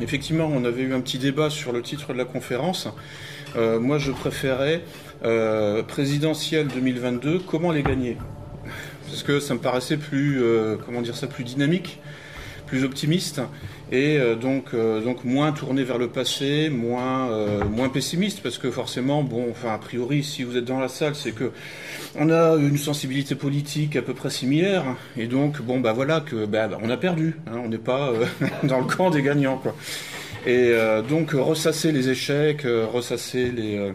Effectivement, on avait eu un petit débat sur le titre de la conférence. moi, je préférais présidentielle 2022, comment les gagner? Parce que ça me paraissait plus, comment dire ça, plus dynamique, plus optimiste et euh, donc, euh, moins tourné vers le passé, moins, euh, moins pessimiste, parce que forcément, bon, enfin, a priori, si vous êtes dans la salle, c'est que on a une sensibilité politique à peu près similaire, et donc, bon, bah voilà, que bah, bah on a perdu, hein, on n'est pas dans le camp des gagnants, quoi. Et donc ressasser les échecs, ressasser les,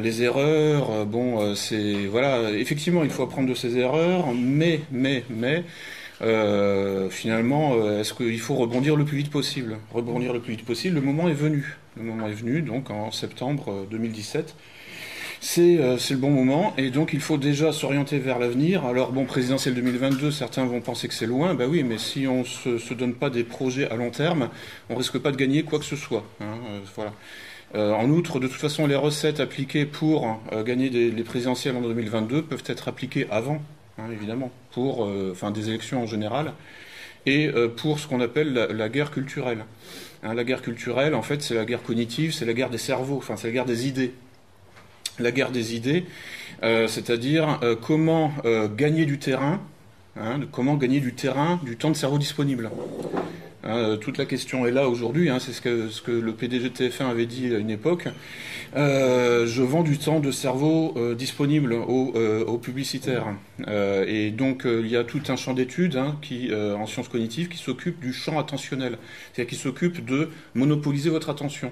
les erreurs, bon, c'est voilà, effectivement, il faut apprendre de ses erreurs, mais, mais, mais, euh, finalement, euh, est-ce qu'il faut rebondir le plus vite possible? Rebondir le plus vite possible, le moment est venu. Le moment est venu, donc en septembre 2017. Euh, c'est le bon moment, et donc il faut déjà s'orienter vers l'avenir. Alors, bon, présidentiel 2022, certains vont penser que c'est loin, bah oui, mais si on ne se, donne pas des projets à long terme, on risque pas de gagner quoi que ce soit. Hein, voilà. en outre, de toute façon, les recettes appliquées pour gagner les présidentielles en 2022 peuvent être appliquées avant Hein, évidemment, pour euh, enfin, des élections en général, et euh, pour ce qu'on appelle la, guerre culturelle. Hein, la guerre culturelle, en fait, c'est la guerre cognitive, c'est la guerre des cerveaux, enfin, c'est la guerre des idées. La guerre des idées, euh, c'est-à-dire comment gagner du terrain, hein, comment gagner du terrain, du temps de cerveau disponible. Hein, toute la question est là aujourd'hui, hein, c'est ce que, le PDG de TF1 avait dit à une époque. Euh, je vends du temps de cerveau euh, disponible aux, euh, publicitaires. et donc il y a tout un champ d'études qui, en sciences cognitives qui s'occupe du champ attentionnel, c'est-à-dire qui s'occupe de monopoliser votre attention.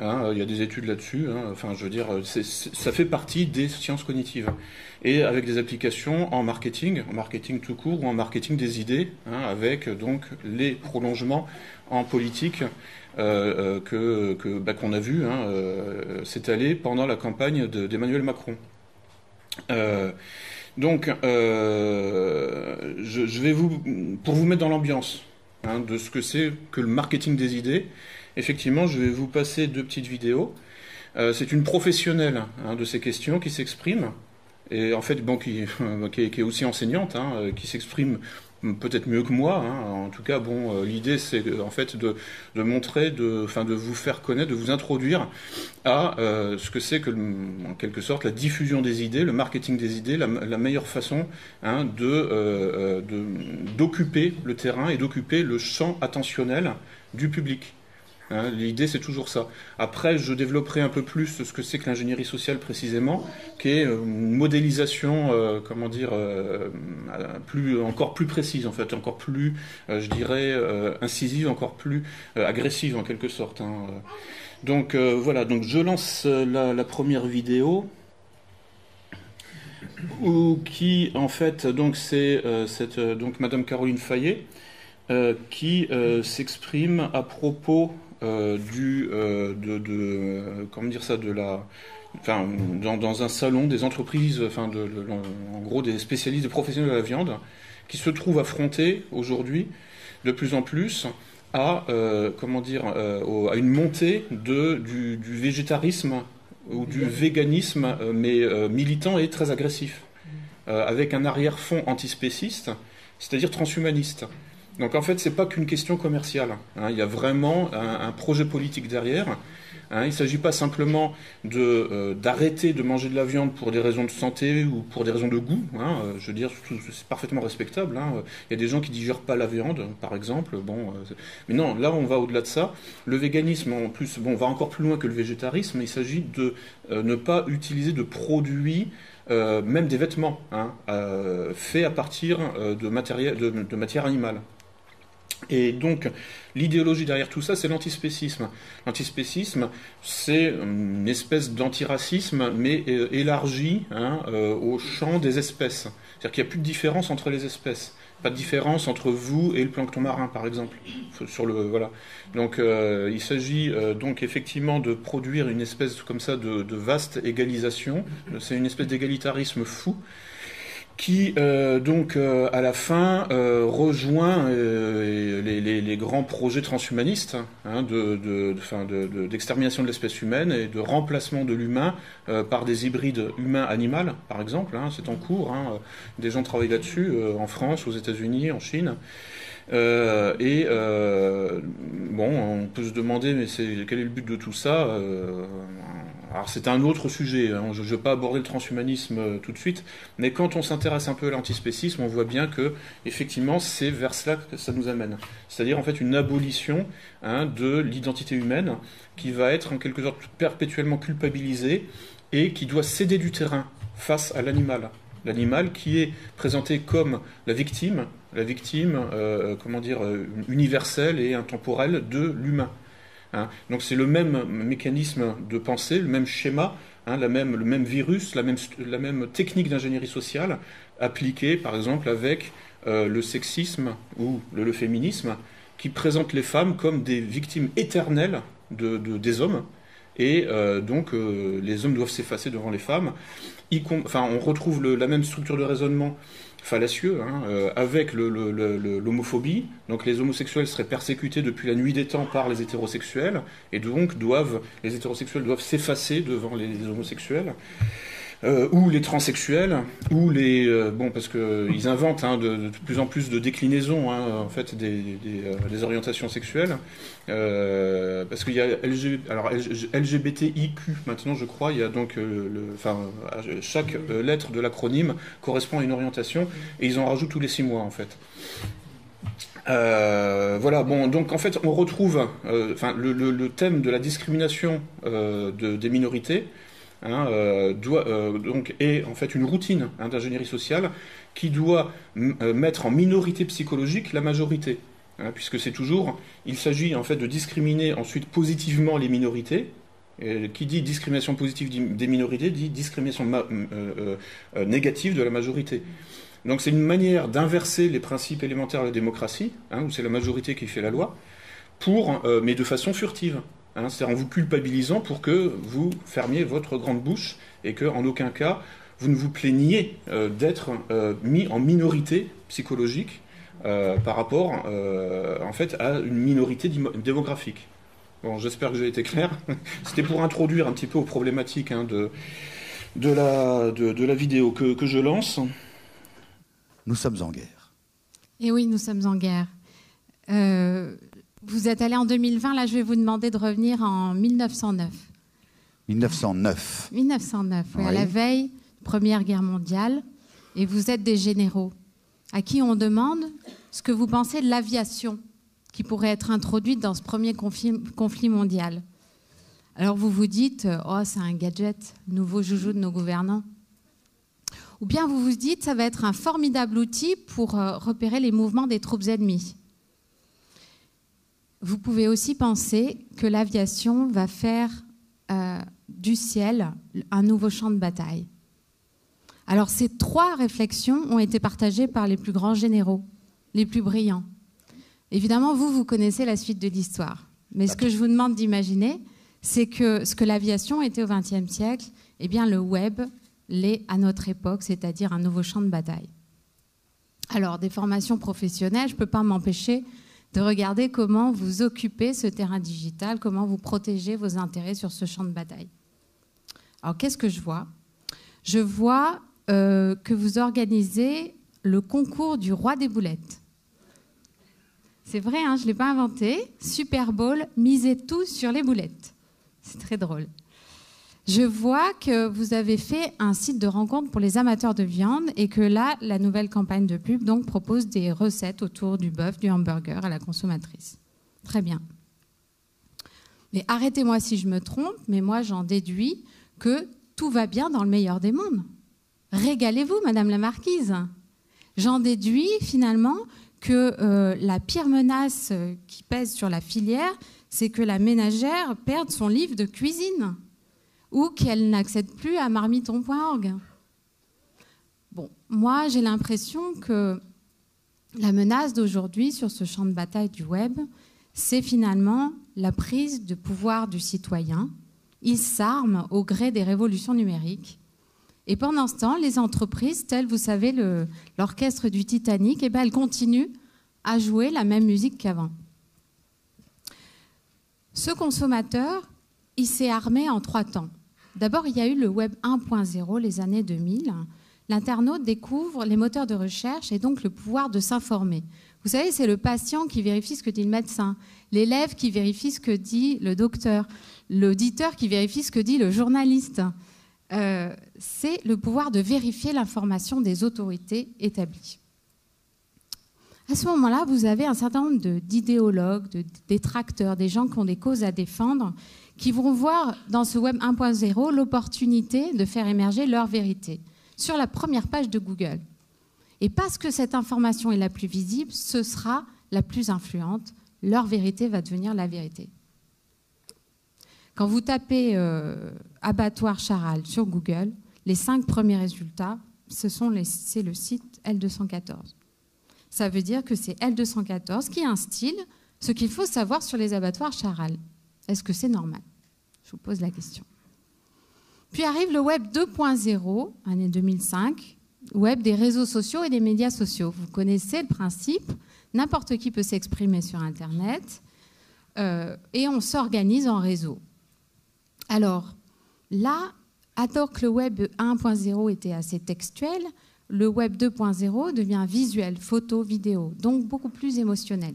Hein, il y a des études là-dessus. Hein, enfin, je veux dire, ça fait partie des sciences cognitives et avec des applications en marketing, en marketing tout court ou en marketing des idées, hein, avec donc les prolongements en politique euh, euh, que, bah, qu'on a vu euh, s'étaler pendant la campagne d'Emmanuel Macron. donc, je, vais vous, pour vous mettre dans l'ambiance de ce que c'est que le marketing des idées, effectivement, je vais vous passer deux petites vidéos. c'est une professionnelle de ces questions qui s'exprime et en fait, bon, qui, qui, est, aussi enseignante, hein, euh, qui s'exprime peut-être mieux que moi. Hein. En tout cas, bon, euh, l'idée c'est en fait de, montrer, de, enfin, de vous faire connaître, de vous introduire à euh, ce que c'est que, en quelque sorte, la diffusion des idées, le marketing des idées, la, meilleure façon hein, de d'occuper le terrain et d'occuper le champ attentionnel du public. Hein, l'idée, c'est toujours ça. Après, je développerai un peu plus ce que c'est que l'ingénierie sociale précisément, qui est euh, une modélisation, euh, comment dire, euh, encore plus précise, en fait, encore plus, je dirais, incisive, encore plus agressive en quelque sorte. Hein. Donc voilà, donc je lance la, première vidéo. Où, qui en fait donc c'est donc Madame Caroline Fayet qui s'exprime à propos du, euh, de, comment dire ça, de la, enfin, dans, un salon des entreprises, enfin, de, en gros des spécialistes, des professionnels de la viande, qui se trouvent affrontés aujourd'hui de plus en plus à, euh, comment dire, à une montée de, du, végétarisme ou du véganisme, mais militant et très agressif, avec un arrière-fond antispéciste, c'est-à-dire transhumaniste. Donc en fait, ce n'est pas qu'une question commerciale. Hein. Il y a vraiment un, projet politique derrière. Hein. Il ne s'agit pas simplement euh, d'arrêter de, manger de la viande pour des raisons de santé ou pour des raisons de goût. Hein. Euh, je veux dire, c'est parfaitement respectable. Il y a des gens qui digèrent pas la viande, par exemple. Bon, euh, mais non, là, on va au-delà de ça. Le véganisme, en plus, bon, va encore plus loin que le végétarisme. Il s'agit de ne pas utiliser de produits même des vêtements, faits à partir de, matériel, de matière animale. Et donc, l'idéologie derrière tout ça, c'est l'antispécisme. L'antispécisme, c'est une espèce d'antiracisme, mais euh, élargi hein, euh, au champ des espèces. C'est-à-dire qu'il n'y a plus de différence entre les espèces. Pas de différence entre vous et le plancton marin, par exemple. Sur le, voilà. Donc, euh, il s'agit donc effectivement de produire une espèce comme ça de vaste égalisation. C'est une espèce d'égalitarisme fou qui euh, donc euh, à la fin euh, rejoint les, grands projets transhumanistes hein, d'extermination de, l'espèce humaine et de remplacement de l'humain par des hybrides humain-animal, par exemple. Hein, c'est en cours. Hein. des gens travaillent là-dessus en France, aux États-Unis, en Chine. et bon, on peut se demander, mais c'est quel est le but de tout ça alors c'est un autre sujet, hein. je ne vais pas aborder le transhumanisme euh, tout de suite, mais quand on s'intéresse un peu à l'antispécisme, on voit bien que effectivement c'est vers cela que ça nous amène. C'est-à-dire en fait une abolition hein, de l'identité humaine qui va être en quelque sorte perpétuellement culpabilisée et qui doit céder du terrain face à l'animal. L'animal qui est présenté comme la victime, la victime, euh, comment dire, euh, universelle et intemporelle de l'humain. Hein. Donc c'est le même mécanisme de pensée, le même schéma, hein, la même, le même virus, la même, la même technique d'ingénierie sociale appliquée par exemple avec euh, le sexisme ou le, féminisme qui présente les femmes comme des victimes éternelles de, des hommes. Et euh, donc euh, les hommes doivent s'effacer devant les femmes. enfin, on retrouve la même structure de raisonnement fallacieux, hein, euh, avec l'homophobie. Donc les homosexuels seraient persécutés depuis la nuit des temps par les hétérosexuels, et donc doivent, les hétérosexuels doivent s'effacer devant les homosexuels. Euh, ou les transsexuels, ou les euh, bon parce que ils inventent hein, de, plus en plus de déclinaisons hein, en fait des, euh, orientations sexuelles parce qu'il y a alors LGBTIQ maintenant je crois il y a donc enfin chaque lettre de l'acronyme correspond à une orientation et ils en rajoutent tous les six mois en fait. voilà, bon, donc en fait, on retrouve le, thème de la discrimination de, des minorités Hein, euh, euh, donc, est en fait une routine hein, d'ingénierie sociale qui doit euh, mettre en minorité psychologique la majorité. Hein, puisque c'est toujours, il s'agit en fait de discriminer ensuite positivement les minorités. Qui dit discrimination positive des minorités dit discrimination négative de la majorité. Donc c'est une manière d'inverser les principes élémentaires de la démocratie, où c'est la majorité qui fait la loi, pour, mais de façon furtive. Hein, c'est-à-dire en vous culpabilisant pour que vous fermiez votre grande bouche et qu'en aucun cas vous ne vous plaigniez euh, d'être euh, mis en minorité psychologique euh, par rapport en fait à une minorité démographique. Bon, j'espère que j'ai été clair. C'était pour introduire un petit peu aux problématiques hein, de, de, la, de, la vidéo que, que je lance. Nous sommes en guerre. Et oui, nous sommes en guerre. Vous êtes allé en 2020, là je vais vous demander de revenir en 1909. 1909. 1909, oui. à la veille, Première Guerre mondiale, et vous êtes des généraux, à qui on demande ce que vous pensez de l'aviation qui pourrait être introduite dans ce premier conflit, mondial. Alors vous vous dites, oh c'est un gadget, nouveau joujou de nos gouvernants. Ou bien vous vous dites, ça va être un formidable outil pour euh, repérer les mouvements des troupes ennemies. Vous pouvez aussi penser que l'aviation va faire euh, du ciel un nouveau champ de bataille. Alors ces trois réflexions ont été partagées par les plus grands généraux, les plus brillants. Évidemment, vous, vous connaissez la suite de l'histoire. Mais ce que je vous demande d'imaginer, c'est que ce que l'aviation était au XXe siècle, eh bien le web l'est à notre époque, c'est-à-dire un nouveau champ de bataille. Alors, des formations professionnelles, je ne peux pas m'empêcher de regarder comment vous occupez ce terrain digital, comment vous protégez vos intérêts sur ce champ de bataille. Alors qu'est-ce que je vois? Je vois euh, que vous organisez le concours du roi des boulettes. C'est vrai, hein, je ne l'ai pas inventé. Super Bowl, misez tout sur les boulettes. C'est très drôle. Je vois que vous avez fait un site de rencontre pour les amateurs de viande et que là, la nouvelle campagne de pub donc, propose des recettes autour du bœuf, du hamburger à la consommatrice. Très bien. Mais arrêtez-moi si je me trompe, mais moi j'en déduis que tout va bien dans le meilleur des mondes. Régalez-vous, Madame la Marquise. J'en déduis finalement que euh, la pire menace qui pèse sur la filière, c'est que la ménagère perde son livre de cuisine ou qu'elle n'accède plus à marmiton.org. Bon, moi j'ai l'impression que la menace d'aujourd'hui sur ce champ de bataille du web, c'est finalement la prise de pouvoir du citoyen. Il s'arme au gré des révolutions numériques. Et pendant ce temps, les entreprises, telles, vous savez, l'orchestre du Titanic, eh ben, elles continuent à jouer la même musique qu'avant. Ce consommateur, il s'est armé en trois temps. D'abord, il y a eu le Web 1.0, les années 2000. L'internaute découvre les moteurs de recherche et donc le pouvoir de s'informer. Vous savez, c'est le patient qui vérifie ce que dit le médecin, l'élève qui vérifie ce que dit le docteur, l'auditeur qui vérifie ce que dit le journaliste. Euh, c'est le pouvoir de vérifier l'information des autorités établies. À ce moment-là, vous avez un certain nombre d'idéologues, de, détracteurs, des gens qui ont des causes à défendre, qui vont voir dans ce Web 1.0 l'opportunité de faire émerger leur vérité sur la première page de Google. Et parce que cette information est la plus visible, ce sera la plus influente. Leur vérité va devenir la vérité. Quand vous tapez euh, abattoir Charal sur Google, les cinq premiers résultats, c'est le site L214. Ça veut dire que c'est L214 qui instille ce qu'il faut savoir sur les abattoirs Charal. Est-ce que c'est normal? Je vous pose la question. Puis arrive le Web 2.0, année 2005, web des réseaux sociaux et des médias sociaux. Vous connaissez le principe, n'importe qui peut s'exprimer sur Internet euh, et on s'organise en réseau. Alors là, alors que le web 1.0 était assez textuel, le web 2.0 devient visuel, photo, vidéo, donc beaucoup plus émotionnel.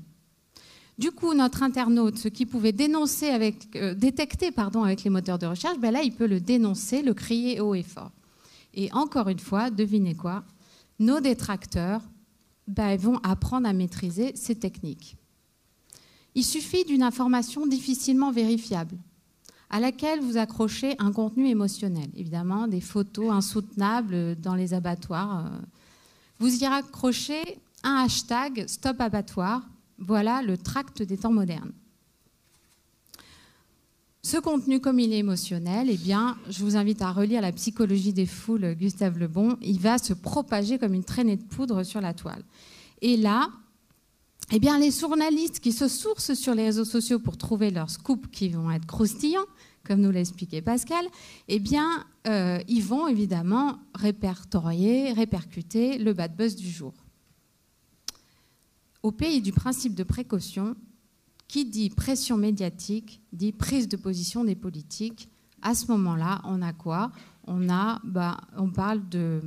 Du coup, notre internaute, ce qui pouvait dénoncer avec, euh, détecter pardon, avec les moteurs de recherche, ben là, il peut le dénoncer, le crier haut et fort. Et encore une fois, devinez quoi? Nos détracteurs ben, vont apprendre à maîtriser ces techniques. Il suffit d'une information difficilement vérifiable à laquelle vous accrochez un contenu émotionnel, évidemment des photos insoutenables dans les abattoirs. Vous y raccrochez un hashtag Stop Abattoir, voilà le tract des temps modernes. Ce contenu, comme il est émotionnel, eh bien, je vous invite à relire La psychologie des foules, Gustave Lebon. Il va se propager comme une traînée de poudre sur la toile. Et là, eh bien, les journalistes qui se sourcent sur les réseaux sociaux pour trouver leurs scoops qui vont être croustillants, comme nous l'a expliqué Pascal, eh bien, euh, ils vont évidemment répertorier, répercuter le bad buzz du jour. Au pays du principe de précaution, qui dit pression médiatique dit prise de position des politiques. À ce moment-là, on a quoi? Bah, on parle de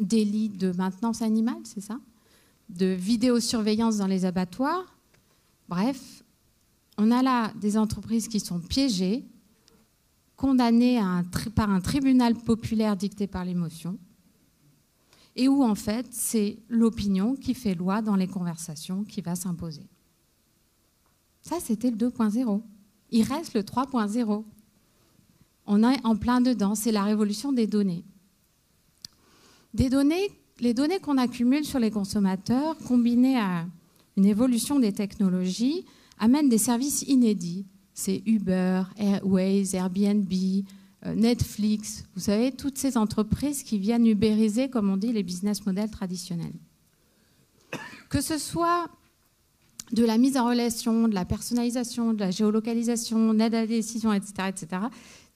délit de maintenance animale, c'est ça? De vidéosurveillance dans les abattoirs. Bref, on a là des entreprises qui sont piégées, condamnées par un tribunal populaire dicté par l'émotion, et où en fait c'est l'opinion qui fait loi dans les conversations qui va s'imposer. Ça, c'était le 2.0. Il reste le 3.0. On est en plein dedans, c'est la révolution des données. Des données, les données qu'on accumule sur les consommateurs, combinées à une évolution des technologies, amènent des services inédits. C'est Uber, Airways, Airbnb, Netflix, vous savez, toutes ces entreprises qui viennent ubériser, comme on dit, les business models traditionnels. Que ce soit de la mise en relation, de la personnalisation, de la géolocalisation, d'aide à la décision, etc., etc.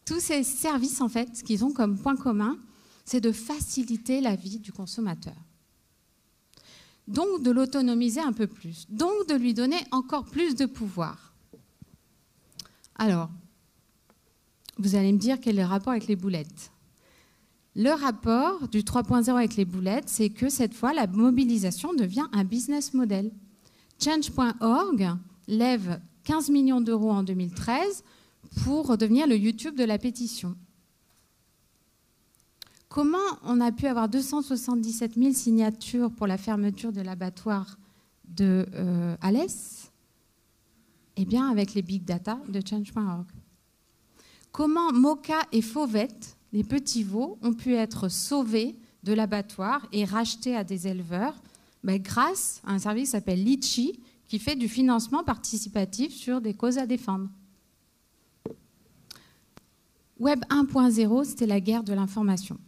Tous ces services, en fait, ce qu'ils ont comme point commun, c'est de faciliter la vie du consommateur. Donc de l'autonomiser un peu plus, donc de lui donner encore plus de pouvoir. Alors, vous allez me dire quel est le rapport avec les boulettes. Le rapport du 3.0 avec les boulettes, c'est que cette fois, la mobilisation devient un business model. Change.org lève 15 millions d'euros en 2013 pour devenir le YouTube de la pétition. Comment on a pu avoir 277 000 signatures pour la fermeture de l'abattoir de euh, Alès? Eh bien, avec les big data de Change.org. Comment Moka et Fauvette, les petits veaux, ont pu être sauvés de l'abattoir et rachetés à des éleveurs? Ben, grâce à un service qui s'appelle Litchi, qui fait du financement participatif sur des causes à défendre. Web 1.0, c'était la guerre de l'information.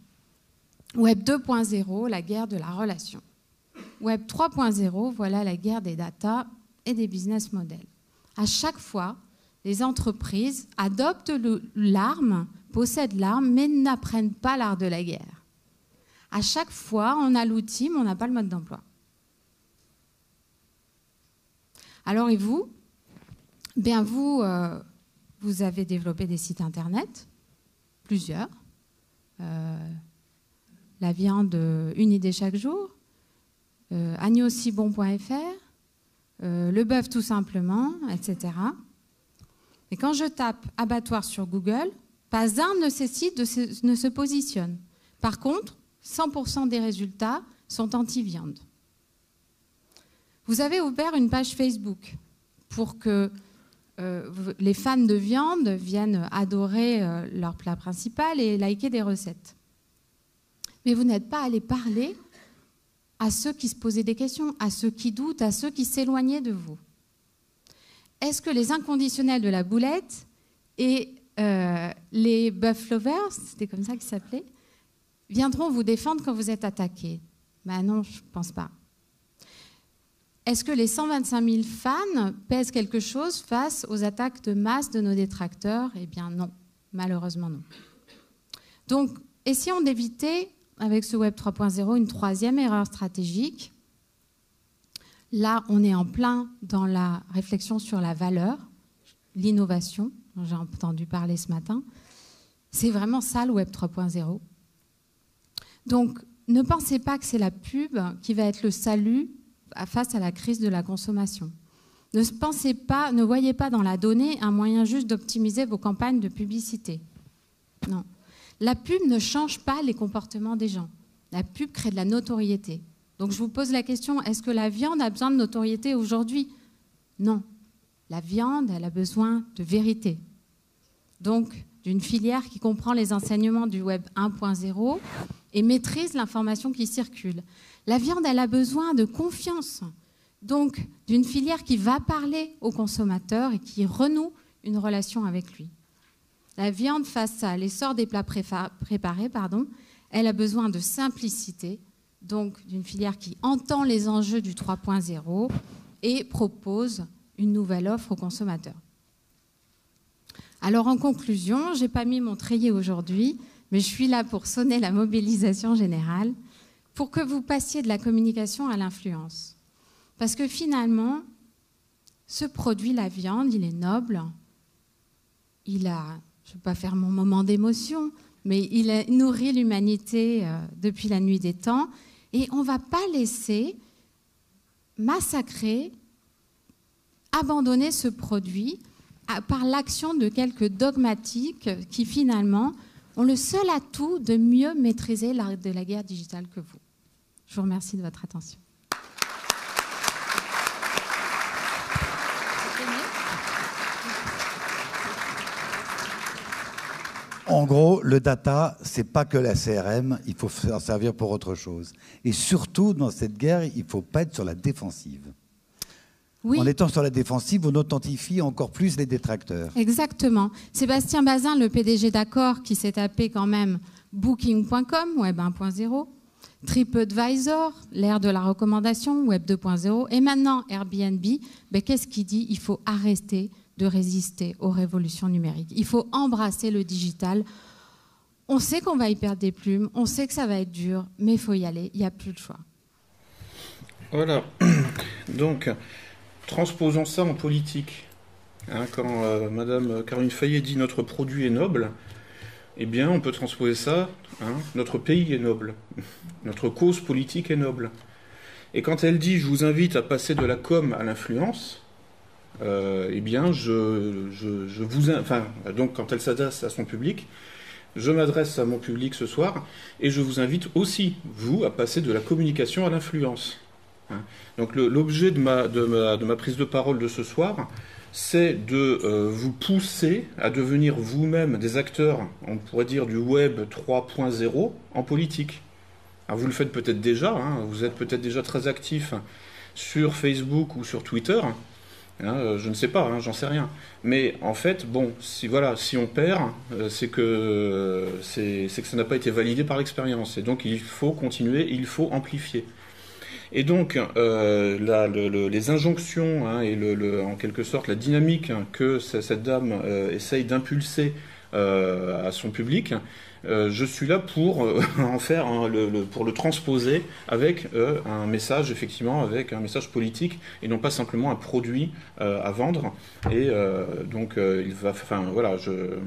Web 2.0, la guerre de la relation. Web 3.0, voilà la guerre des data et des business models. À chaque fois, les entreprises adoptent l'arme, possèdent l'arme, mais n'apprennent pas l'art de la guerre. À chaque fois, on a l'outil, mais on n'a pas le mode d'emploi. Alors et vous? Bien vous, euh, vous avez développé des sites internet, plusieurs. Euh, la viande, une idée chaque jour. euh, euh, le bœuf tout simplement, etc. Et quand je tape abattoir sur Google, pas un de se, ne se positionne. Par contre, 100% des résultats sont anti-viande. Vous avez ouvert une page Facebook pour que euh, les fans de viande viennent adorer euh, leur plat principal et liker des recettes. Mais vous n'êtes pas allé parler à ceux qui se posaient des questions, à ceux qui doutent, à ceux qui s'éloignaient de vous. Est-ce que les inconditionnels de la boulette et euh, les buff lovers, c'était comme ça qu'ils s'appelaient, viendront vous défendre quand vous êtes attaqué Ben non, je ne pense pas. Est-ce que les 125 000 fans pèsent quelque chose face aux attaques de masse de nos détracteurs? Eh bien non, malheureusement non. Donc, essayons d'éviter avec ce Web 3.0 une troisième erreur stratégique. Là, on est en plein dans la réflexion sur la valeur, l'innovation, j'ai entendu parler ce matin. C'est vraiment ça le Web 3.0. Donc, ne pensez pas que c'est la pub qui va être le salut face à la crise de la consommation. Ne pensez pas, ne voyez pas dans la donnée un moyen juste d'optimiser vos campagnes de publicité. Non. La pub ne change pas les comportements des gens. La pub crée de la notoriété. Donc je vous pose la question, est-ce que la viande a besoin de notoriété aujourd'hui? Non. La viande, elle a besoin de vérité. Donc d'une filière qui comprend les enseignements du Web 1.0 et maîtrise l'information qui circule. La viande, elle a besoin de confiance. Donc d'une filière qui va parler au consommateur et qui renoue une relation avec lui. La viande, face à l'essor des plats préparés, pardon, elle a besoin de simplicité, donc d'une filière qui entend les enjeux du 3.0 et propose une nouvelle offre aux consommateurs. Alors en conclusion, je n'ai pas mis mon treillis aujourd'hui, mais je suis là pour sonner la mobilisation générale, pour que vous passiez de la communication à l'influence. Parce que finalement, ce produit, la viande, il est noble, il a je ne vais pas faire mon moment d'émotion, mais il a nourri l'humanité euh, depuis la nuit des temps. Et on ne va pas laisser massacrer, abandonner ce produit par l'action de quelques dogmatiques qui finalement ont le seul atout de mieux maîtriser l'art de la guerre digitale que vous. Je vous remercie de votre attention. En gros, le data, c'est pas que la CRM, il faut s'en servir pour autre chose. Et surtout, dans cette guerre, il ne faut pas être sur la défensive. En étant sur la défensive, on authentifie encore plus les détracteurs. Exactement. Sébastien Bazin, le PDG d'Accord, qui s'est tapé quand même Booking.com, Web 1.0, TripAdvisor, l'ère de la recommandation, Web 2.0, et maintenant Airbnb, ben, qu'est-ce qu'il dit? Il faut arrêter de résister aux révolutions numériques. Il faut embrasser le digital. On sait qu'on va y perdre des plumes, on sait que ça va être dur, mais il faut y aller, il n'y a plus de choix. Voilà. Donc, transposons ça en politique. Hein, quand euh, Madame Caroline Fayet dit notre produit est noble, eh bien, on peut transposer ça. Hein, notre pays est noble. Notre cause politique est noble. Et quand elle dit je vous invite à passer de la com à l'influence, euh, eh bien, je, vous, enfin, donc quand elle s'adresse à son public, je m'adresse à mon public ce soir et je vous invite aussi, vous, à passer de la communication à l'influence. Hein. donc l'objet de ma, prise de parole de ce soir, c'est de euh, vous pousser à devenir vous-même des acteurs, on pourrait dire, du web 3.0 en politique. Alors vous le faites peut-être déjà, hein, vous êtes peut-être déjà très actif sur Facebook ou sur Twitter. Hein, euh, je ne sais pas, hein, j'en sais rien. Mais en fait, bon, si voilà, si on perd, euh, c'est que c'est que ça n'a pas été validé par l'expérience. Et donc il faut continuer, il faut amplifier. Et donc euh, les injonctions hein, et en quelque sorte la dynamique que cette dame essaye d'impulser à son public, euh, je suis là pour euh, en faire le, pour le transposer avec euh, un message effectivement avec un message politique et non pas simplement un produit à vendre et donc voilà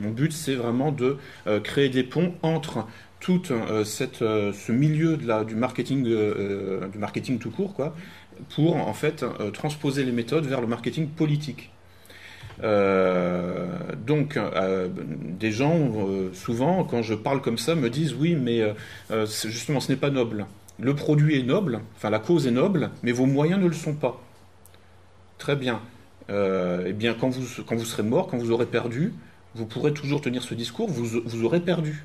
mon but c'est vraiment de créer des ponts entre tout ce milieu du marketing du marketing tout court quoi pour en fait transposer les méthodes vers le marketing politique. Donc, des gens, souvent, quand je parle comme ça, me disent oui, mais justement, ce n'est pas noble. Le produit est noble, enfin la cause est noble, mais vos moyens ne le sont pas. Très bien. eh bien, quand vous, quand vous serez mort, quand vous aurez perdu, vous pourrez toujours tenir ce discours, vous, vous aurez perdu.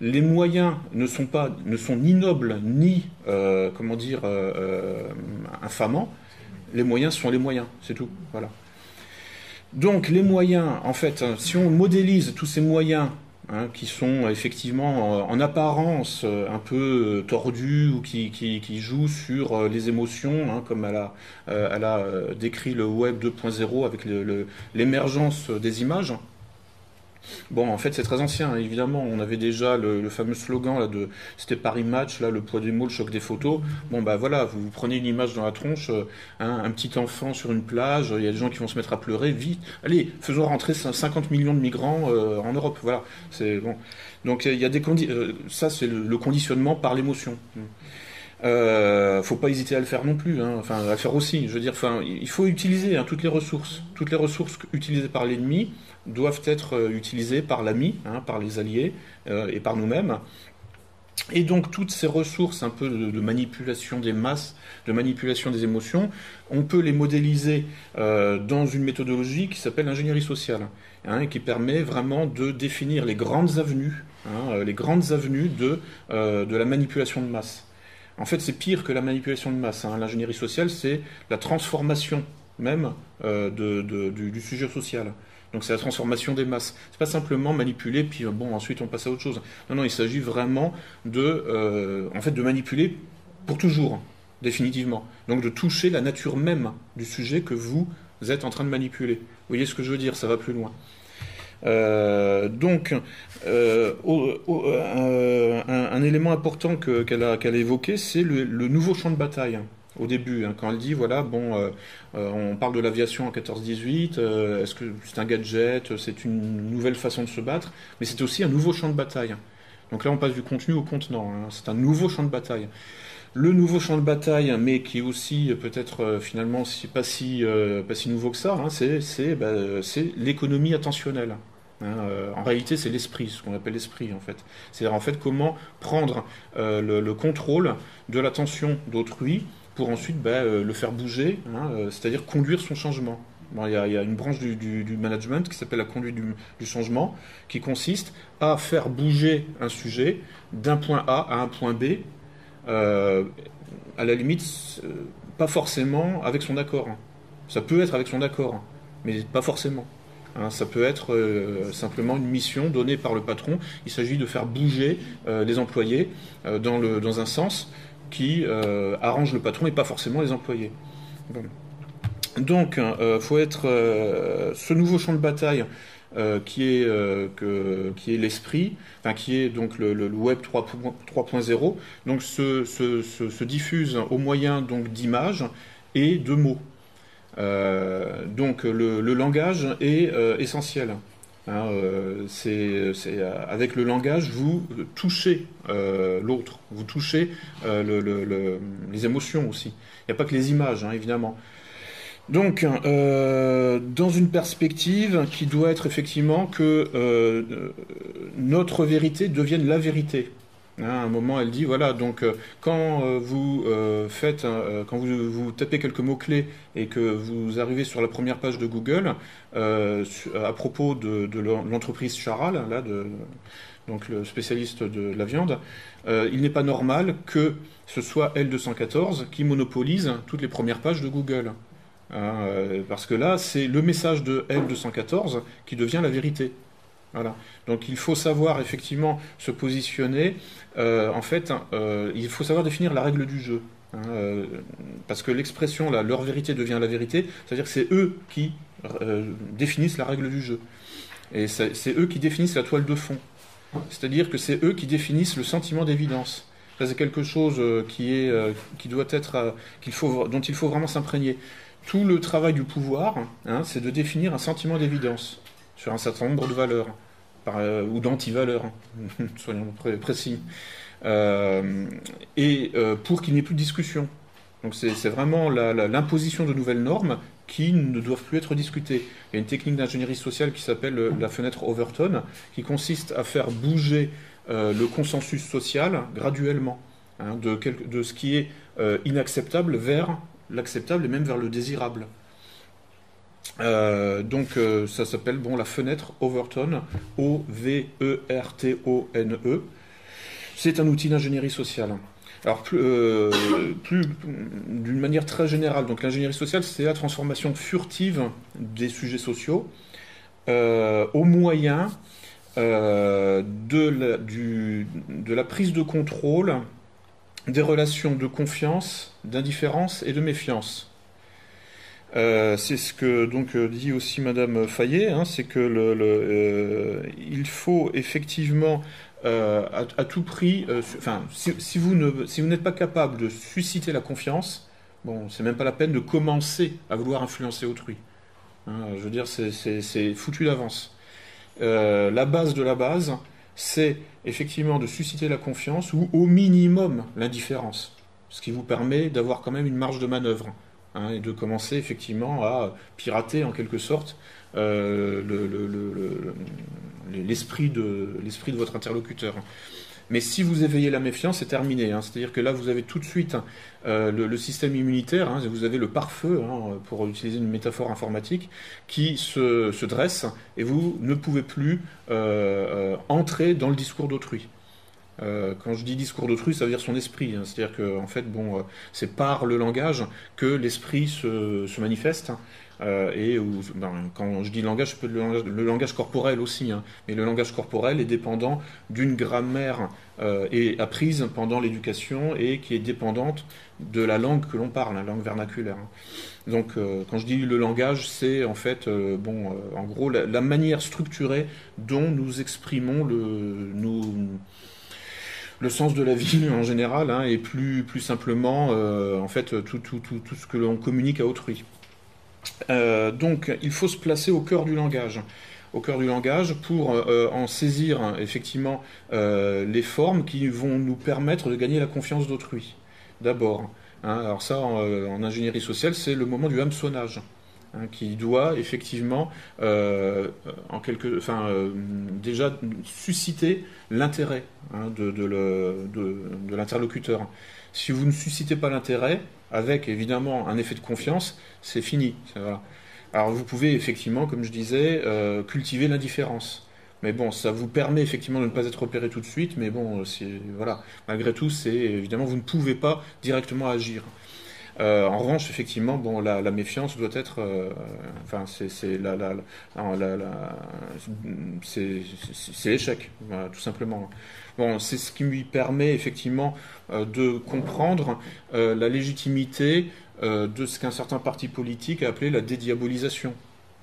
Les moyens ne sont pas, ne sont ni nobles ni, euh, comment dire, euh, euh, infamants. Les moyens sont les moyens, c'est tout. Voilà. Donc les moyens, en fait, si on modélise tous ces moyens Hein, qui sont effectivement en, apparence euh, un peu euh, tordus ou qui, jouent sur euh, les émotions, hein, comme elle a, elle a décrit le web 2.0 avec l'émergence des images. Bon, en fait, c'est très ancien, évidemment. On avait déjà le, fameux slogan, là, de, c'était Paris Match, là, le poids des mots, le choc des photos. Bon, bah voilà, vous, prenez une image dans la tronche, euh, hein, un petit enfant sur une plage, il y a des gens qui vont se mettre à pleurer, vite. Allez, faisons rentrer 50 millions de migrants euh, en Europe. Voilà, c'est bon. Donc, il y a des euh, ça, c'est le, conditionnement par l'émotion. Euh, faut pas hésiter à le faire non plus, hein. enfin à le faire aussi. Je veux dire, il faut utiliser hein, toutes les ressources, toutes les ressources utilisées par l'ennemi doivent être euh, utilisés par l'ami, hein, par les alliés euh, et par nous-mêmes. Et donc toutes ces ressources un peu de, manipulation des masses, de manipulation des émotions, on peut les modéliser euh, dans une méthodologie qui s'appelle l'ingénierie sociale, qui permet vraiment de définir les grandes avenues, les grandes avenues de, de la manipulation de masse. En fait, c'est pire que la manipulation de masse. L'ingénierie sociale, c'est la transformation même du, sujet social. Donc c'est la transformation des masses. C'est pas simplement manipuler puis euh, bon ensuite on passe à autre chose. Non non, il s'agit vraiment de euh, en fait de manipuler pour toujours, définitivement. Donc de toucher la nature même du sujet que vous êtes en train de manipuler. Vous voyez ce que je veux dire? Ça va plus loin. Euh, donc, un, élément important qu'elle a, évoqué, c'est le, nouveau champ de bataille au début, hein, quand elle dit voilà, bon, euh, euh, on parle de l'aviation en 14-18, euh, est-ce que c'est un gadget, c'est une nouvelle façon de se battre, mais c'est aussi un nouveau champ de bataille. Donc là, on passe du contenu au contenant, hein. c'est un nouveau champ de bataille. Le nouveau champ de bataille, mais qui est aussi peut-être finalement pas, si, pas si nouveau que ça, hein, bah, c'est l'économie attentionnelle. En réalité, c'est l'esprit, ce qu'on appelle l'esprit en fait. C'est-à-dire en fait comment prendre le, contrôle de l'attention d'autrui pour ensuite bah, euh, le faire bouger, hein, euh, c'est-à-dire conduire son changement. Il y, a une branche du, management qui s'appelle la conduite du, changement, qui consiste à faire bouger un sujet d'un point A à un point B, euh, à la limite, pas forcément avec son accord. Ça peut être avec son accord, mais pas forcément. Hein. ça peut être simplement une mission donnée par le patron. Il s'agit de faire bouger les employés dans, le, dans un sens qui euh, arrange le patron et pas forcément les employés. Donc, il euh, faut être euh, ce nouveau champ de bataille qui est qui est l'esprit, enfin qui est donc le, web 3.0. Donc, se, se, diffuse au moyen donc d'images et de mots. Donc, le, langage est essentiel. Hein, euh, c'est, euh, avec le langage, vous touchez euh, l'autre, vous touchez les émotions aussi. Il n'y a pas que les images, hein, évidemment. Donc, dans une perspective qui doit être effectivement que notre vérité devienne la vérité. Hein, à un moment, elle dit voilà, donc euh, quand euh, vous euh, faites, quand vous, vous, tapez quelques mots-clés et que vous arrivez sur la première page de Google, à propos de, l'entreprise Charal, là, de, donc le spécialiste de la viande, il n'est pas normal que ce soit L214 qui monopolise toutes les premières pages de Google. Hein, parce que là, c'est le message de L214 qui devient la vérité. Voilà. Donc il faut savoir effectivement se positionner. Euh, en fait, hein, euh, il faut savoir définir la règle du jeu. Hein, euh, parce que l'expression leur vérité devient la vérité, c'est-à-dire que c'est eux qui définissent la règle du jeu. Et c'est eux qui définissent la toile de fond. C'est-à-dire que c'est eux qui définissent le sentiment d'évidence. c'est quelque chose qui, doit être, dont il faut vraiment s'imprégner. Tout le travail du pouvoir, hein, c'est de définir un sentiment d'évidence sur un certain nombre de valeurs. ou d'anti-valeurs, hein, soyons précis, et pour qu'il n'y ait plus de discussion. Donc c'est vraiment l'imposition de nouvelles normes qui ne doivent plus être discutées. Il y a une technique d'ingénierie sociale qui s'appelle la fenêtre Overton, qui consiste à faire bouger le consensus social graduellement, hein, de, ce qui est inacceptable vers l'acceptable et même vers le désirable. Euh, donc euh, ça s'appelle bon la fenêtre Overton, O-V-E-R-T-O-N-E. E. C'est un outil d'ingénierie sociale. Alors plus, euh, d'une manière très générale, donc l'ingénierie sociale, c'est la transformation furtive des sujets sociaux au moyen de la prise de contrôle des relations de confiance, d'indifférence et de méfiance. Euh, c'est ce que donc euh, dit aussi Madame Fayet, hein, c'est que euh, il faut effectivement à, tout prix, enfin, si, vous ne, si vous n'êtes pas capable de susciter la confiance, bon, c'est même pas la peine de commencer à vouloir influencer autrui. Hein, je veux dire, c'est foutu d'avance. la base de la base, c'est effectivement de susciter la confiance ou au minimum l'indifférence, ce qui vous permet d'avoir quand même une marge de manœuvre hein, et de commencer effectivement à pirater en quelque sorte euh, l'esprit de, votre interlocuteur. Mais si vous éveillez la méfiance, c'est terminé. Hein. C'est-à-dire que là, vous avez tout de suite euh, le, système immunitaire, hein, vous avez le pare-feu, hein, pour utiliser une métaphore informatique, qui se, dresse et vous ne pouvez plus euh, entrer dans le discours d'autrui. Quand je dis discours d'autrui, ça veut dire son esprit. C'est-à-dire que, en fait, bon, c'est par le langage que l'esprit se, manifeste. Euh, et ben, quand je dis langage, je le langage, le langage corporel aussi, hein. mais le langage corporel est dépendant d'une grammaire euh, et apprise pendant l'éducation et qui est dépendante de la langue que l'on parle, la langue vernaculaire. Hein. Donc, euh, quand je dis le langage, c'est en fait, bon, en gros, la, manière structurée dont nous exprimons le, nous, le sens de la vie en général, hein, et plus, plus simplement, en fait, tout, tout, tout, tout ce que l'on communique à autrui. Euh, donc il faut se placer au cœur du langage au cœur du langage pour euh, en saisir effectivement euh, les formes qui vont nous permettre de gagner la confiance d'autrui. D'abord. Hein. alors ça, en, ingénierie sociale, c'est le moment du hameçonnage. Hein, qui doit effectivement, en quelque, enfin, déjà susciter l'intérêt hein, de, l'interlocuteur. Si vous ne suscitez pas l'intérêt, avec évidemment un effet de confiance, c'est fini. Alors vous pouvez effectivement, comme je disais, euh, cultiver l'indifférence. Mais bon, ça vous permet effectivement de ne pas être opéré tout de suite, mais bon, voilà. Malgré tout, c'est évidemment vous ne pouvez pas directement agir. Euh, en revanche, effectivement, bon, la, méfiance doit être, euh, enfin, c'est l'échec, tout simplement. Bon, c'est ce qui lui permet effectivement euh, de comprendre la légitimité de ce qu'un certain parti politique a appelé la dédiabolisation.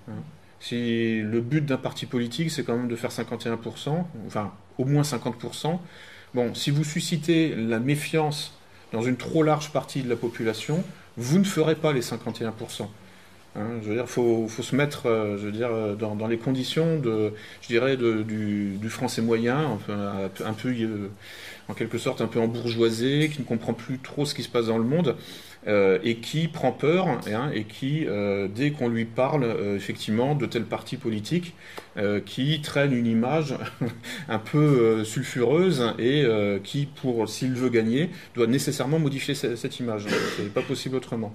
Hein. Si le but d'un parti politique, c'est quand même de faire 51%, enfin au moins 50%, bon, si vous suscitez la méfiance dans une trop large partie de la population, vous ne ferez pas les 51%. Hein, je veux dire, faut, faut se mettre, euh, je veux dire, euh, dans, les conditions de, je dirais, du, français moyen, un peu, euh, en quelque sorte, un peu embourgeoisé, qui ne comprend plus trop ce qui se passe dans le monde. Euh, et qui prend peur hein, et qui, euh, dès qu'on lui parle euh, effectivement de telle parti politique, qui traîne une image un peu sulfureuse et qui, pour s'il veut gagner, doit nécessairement modifier cette, image. C'est pas possible autrement.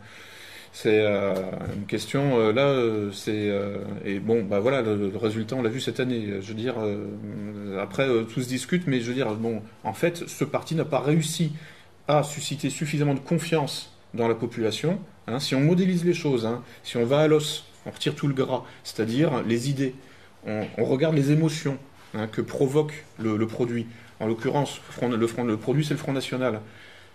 C'est une question là, c'est et bon, bah voilà, le, résultat on l'a vu cette année. Je veux dire, après tout se discute, mais je veux dire, bon, en fait, ce parti n'a pas réussi à susciter suffisamment de confiance dans la population, hein, si on modélise les choses, hein, si on va à l'os, on retire tout le gras, c'est-à-dire les idées, on, regarde les émotions hein, que provoque le, produit. En l'occurrence, le, le produit, c'est le Front National.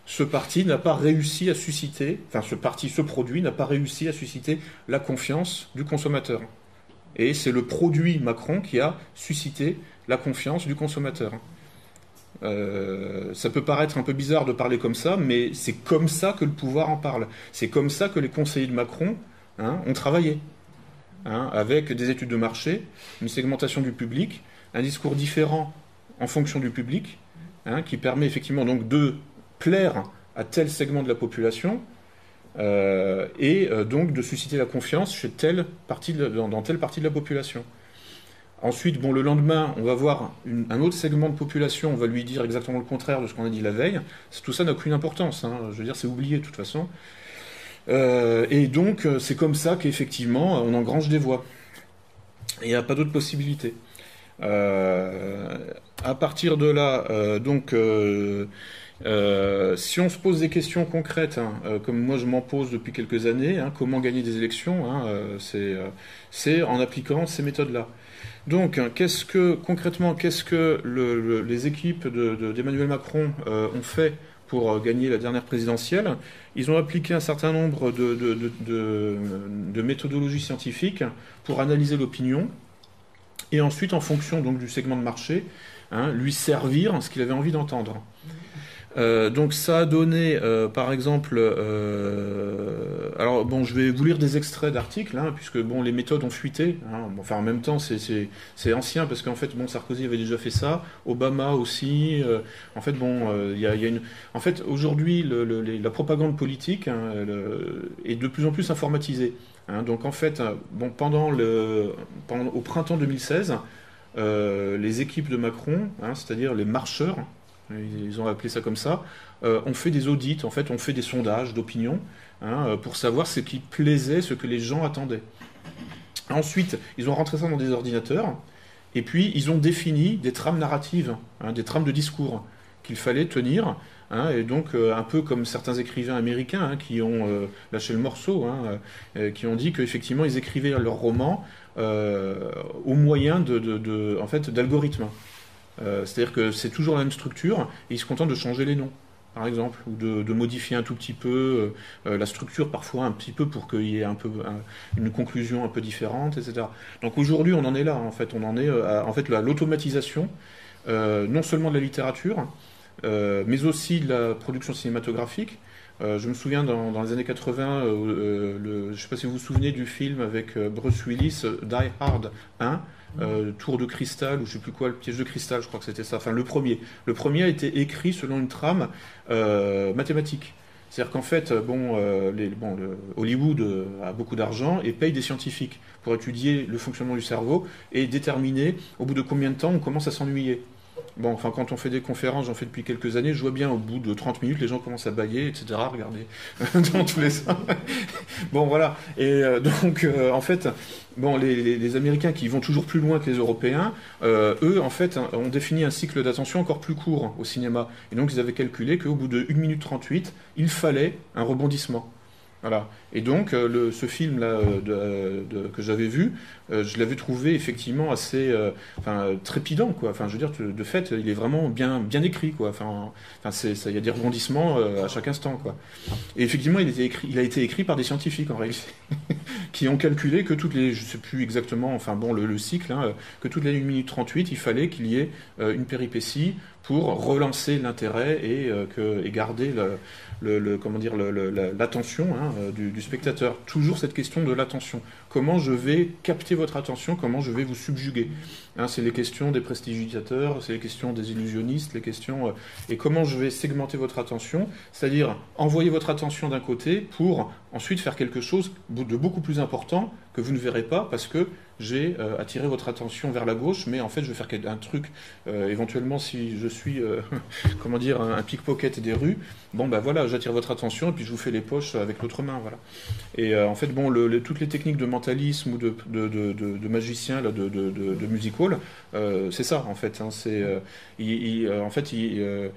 Ce parti n'a pas réussi à susciter, enfin ce parti, ce produit n'a pas réussi à susciter la confiance du consommateur. Et c'est le produit Macron qui a suscité la confiance du consommateur. Euh, ça peut paraître un peu bizarre de parler comme ça, mais c'est comme ça que le pouvoir en parle. C'est comme ça que les conseillers de Macron hein, ont travaillé, hein, avec des études de marché, une segmentation du public, un discours différent en fonction du public, hein, qui permet effectivement donc de plaire à tel segment de la population, euh, et euh, donc de susciter la confiance chez telle partie dans, telle partie de la population. Ensuite, bon, le lendemain, on va voir un autre segment de population, on va lui dire exactement le contraire de ce qu'on a dit la veille. Tout ça n'a aucune importance. Hein. Je veux dire, c'est oublié de toute façon. Euh, et donc, c'est comme ça qu'effectivement, on engrange des voix. Il n'y a pas d'autre possibilité. à partir de là, donc, euh, si on se pose des questions concrètes, hein, euh, comme moi je m'en pose depuis quelques années, hein, comment gagner des élections, euh, c'est en appliquant ces méthodes-là. Donc, qu'est-ce que concrètement, qu'est-ce que les équipes d'Emmanuel Macron ont fait pour gagner la dernière présidentielle? Ils ont appliqué un certain nombre de, méthodologies scientifiques pour analyser l'opinion et ensuite, en fonction donc du segment de marché, lui servir ce qu'il avait envie d'entendre. Euh, donc ça a donné, euh, par exemple, euh, alors bon, je vais vous lire des extraits d'articles, hein, puisque bon, les méthodes ont fuité. Hein. enfin, en même temps, c'est ancien parce qu'en fait, bon, Sarkozy avait déjà fait ça, Obama aussi. en fait, bon, il y a, une, en fait, aujourd'hui, la propagande politique hein, est de plus en plus informatisée. donc en fait, bon, pendant le, au printemps 2016, les équipes de Macron, c'est-à-dire les marcheurs ils ont appelé ça comme ça, euh, on fait des audits, en fait, on fait des sondages d'opinion hein, euh, pour savoir ce qui plaisait, ce que les gens attendaient. Ensuite, ils ont rentré ça dans des ordinateurs, et puis ils ont défini des trames narratives, hein, des trames de discours qu'il fallait tenir. Hein, et donc, euh, un peu comme certains écrivains américains qui ont lâché le morceau, qui ont dit qu'effectivement, ils écrivaient leurs romans au moyen de, en fait, d'algorithmes. Euh, c'est-à-dire que c'est toujours la même structure et ils se contentent de changer les noms, par exemple, ou de, modifier un tout petit peu euh, euh, la structure, parfois un petit peu pour qu'il y ait un peu une conclusion un peu différente, etc. Donc aujourd'hui, on en est là, en fait, on en est à, en fait l'automatisation, non seulement de la littérature, mais aussi de la production cinématographique. je me souviens dans, les années 80, je ne sais pas si vous vous souvenez du film avec Bruce Willis, Die Hard 1, euh, Tour de cristal, ou je sais plus quoi, le piège de cristal, je crois que c'était ça. Enfin, le premier. Le premier a été écrit selon une trame euh, mathématique. C'est-à-dire qu'en fait, bon, euh, les, bon Hollywood a beaucoup d'argent et paye des scientifiques pour étudier le fonctionnement du cerveau et déterminer au bout de combien de temps on commence à s'ennuyer. Bon, enfin, quand on fait des conférences, j'en fais depuis quelques années, je vois bien au bout de 30 minutes, les gens commencent à bailler, etc. Regardez, dans tous les sens. bon, voilà. Et euh, donc, euh, en fait, bon, les, Américains qui vont toujours plus loin que les Européens, euh, eux, en fait, ont défini un cycle d'attention encore plus court au cinéma. Et donc, ils avaient calculé qu'au bout de 1 minute 38, il fallait un rebondissement. Et donc, euh, ce film-là euh, que j'avais vu, euh, je l'avais trouvé effectivement assez trépidant. Quoi. Enfin, je veux dire, de fait, il est vraiment bien, bien écrit. Il y a des rebondissements à chaque instant. Et effectivement, il, a été écrit par des scientifiques, en réalité, qui ont calculé que toutes les, je sais plus exactement, enfin bon, le, cycle, hein, que toutes les 1 minute 38, il fallait qu'il y ait une péripétie pour relancer l'intérêt et, garder l'attention du, spectateur. Toujours cette question de l'attention. Comment je vais capter votre attention? Comment je vais vous subjuguer? Hein, C'est les questions des prestigitateurs, c'est les questions des illusionnistes, les questions euh, et comment je vais segmenter votre attention, c'est-à-dire envoyer votre attention d'un côté pour ensuite faire quelque chose de beaucoup plus important que vous ne verrez pas parce que j'ai euh, attiré votre attention vers la gauche, mais en fait, je vais faire un truc, euh, éventuellement, si je suis, euh, comment dire, un, pickpocket des rues, bon, ben voilà, j'attire votre attention et puis je vous fais les poches avec l'autre main, voilà. Et en fait, bon, toutes les techniques de mentalisme ou de, de, de, de magicien, là, de, de, musical, c'est ça, en fait. Hein, c'est, en fait, il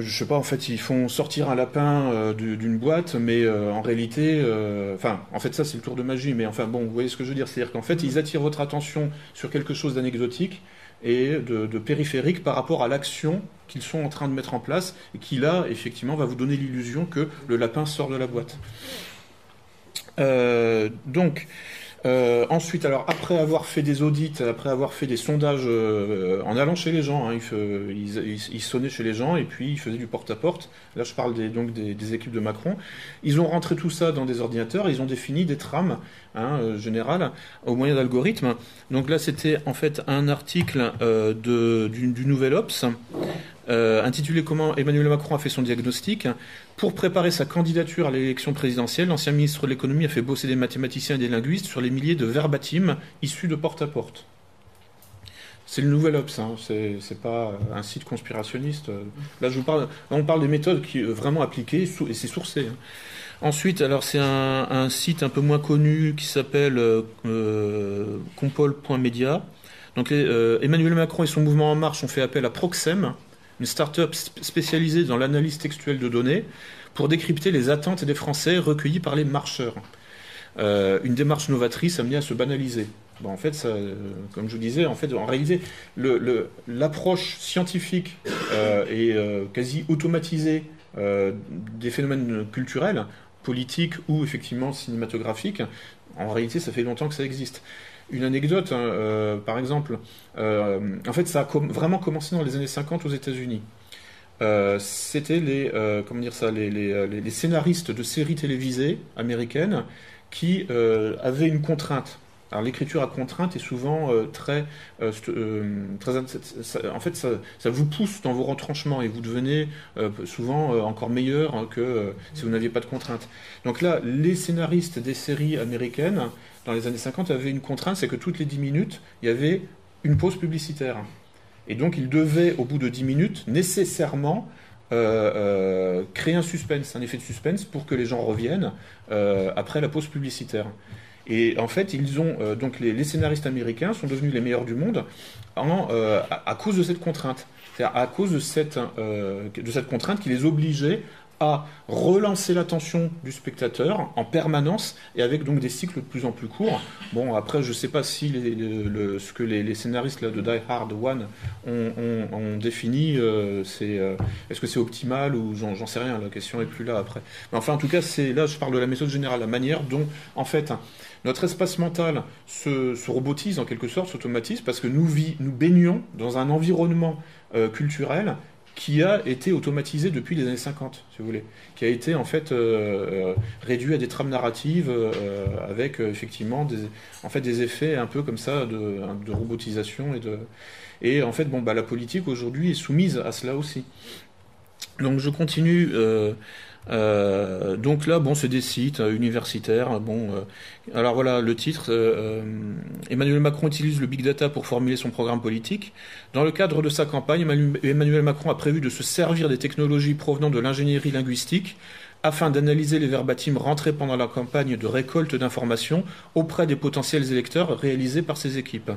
je sais pas, en fait, ils font sortir un lapin euh, d'une boîte, mais euh, en réalité, euh, enfin, en fait, ça, c'est le tour de magie, mais enfin, bon, vous voyez ce que je veux dire, c'est-à-dire qu'en fait, ils attirent votre attention sur quelque chose d'anecdotique et de, périphérique par rapport à l'action qu'ils sont en train de mettre en place et qui, là, effectivement, va vous donner l'illusion que le lapin sort de la boîte. donc, Euh, ensuite, alors après avoir fait des audits, après avoir fait des sondages, euh, en allant chez les gens, hein, ils, sonnaient chez les gens et puis ils faisaient du porte-à-porte. Là, je parle des, donc des, équipes de Macron. Ils ont rentré tout ça dans des ordinateurs, ils ont défini des trames hein, euh, générales au moyen d'algorithmes. Donc là, c'était en fait un article du, du Nouvel Ops euh, intitulé Comment Emmanuel Macron a fait son diagnostic. Pour préparer sa candidature à l'élection présidentielle, l'ancien ministre de l'économie a fait bosser des mathématiciens et des linguistes sur les milliers de verbatim issus de porte-à-porte. C'est le nouvel Ops, hein. c'est pas un site conspirationniste. Là, on parle des méthodes qui euh, vraiment appliquées et c'est sourcé. Hein. Ensuite, alors c'est un, site un peu moins connu qui s'appelle euh, compol.media. Donc Emmanuel Macron et son mouvement En Marche ont fait appel à Proxem, une start-up spécialisée dans l'analyse textuelle de données pour décrypter les attentes des Français recueillies par les marcheurs. Euh, une démarche novatrice amenée à se banaliser. En fait, ça, euh, comme je vous disais, en fait, en réalité, l'approche scientifique euh, et quasi automatisée des phénomènes culturels, politiques ou effectivement cinématographiques, en réalité, ça fait longtemps que ça existe. Une anecdote, hein, euh, par exemple, euh, en fait, ça a vraiment commencé dans les années 50 aux États-Unis. Euh, c'était les, comment dire les, scénaristes de séries télévisées américaines qui avaient une contrainte. Alors l'écriture à contrainte est souvent très, très, en fait, ça, vous pousse dans vos retranchements et vous devenez souvent encore meilleur hein, que si vous n'aviez pas de contrainte. Donc là, les scénaristes des séries américaines dans les années 50, avait une contrainte, c'est que toutes les 10 minutes, il y avait une pause publicitaire. Et donc, il devait, au bout de 10 minutes, nécessairement euh, euh, créer un suspense, un effet de suspense pour que les gens reviennent euh, après la pause publicitaire. Et en fait, ils ont donc les, scénaristes américains sont devenus les meilleurs du monde en, à, cause de cette contrainte. C'est-à-dire à cause de cette, de cette contrainte qui les obligeait relancer l'attention du spectateur en permanence et avec donc des cycles de plus en plus courts. Bon, après, je ne sais pas si ce que les, scénaristes là, de Die Hard One ont, défini, euh, c'est euh, est-ce que c'est optimal ou j'en sais rien, la question est plus là après. Mais enfin, en tout cas, c'est là, je parle de la méthode générale, la manière dont, en fait, notre espace mental se, robotise en quelque sorte, s'automatise, parce que nous, nous baignons dans un environnement euh, culturel qui a été automatisé depuis les années 50, si vous voulez, qui a été en fait euh, euh, réduit à des trames narratives euh, avec effectivement des, en fait des effets un peu comme ça de, robotisation et de et en fait bon bah la politique aujourd'hui est soumise à cela aussi. Donc je continue. Donc là, bon, c'est des sites euh, universitaires. Bon, euh, alors voilà le titre. Emmanuel Macron utilise le big data pour formuler son programme politique. Dans le cadre de sa campagne, Emmanuel Macron a prévu de se servir des technologies provenant de l'ingénierie linguistique afin d'analyser les verbatims rentrés pendant la campagne de récolte d'informations auprès des potentiels électeurs réalisés par ses équipes.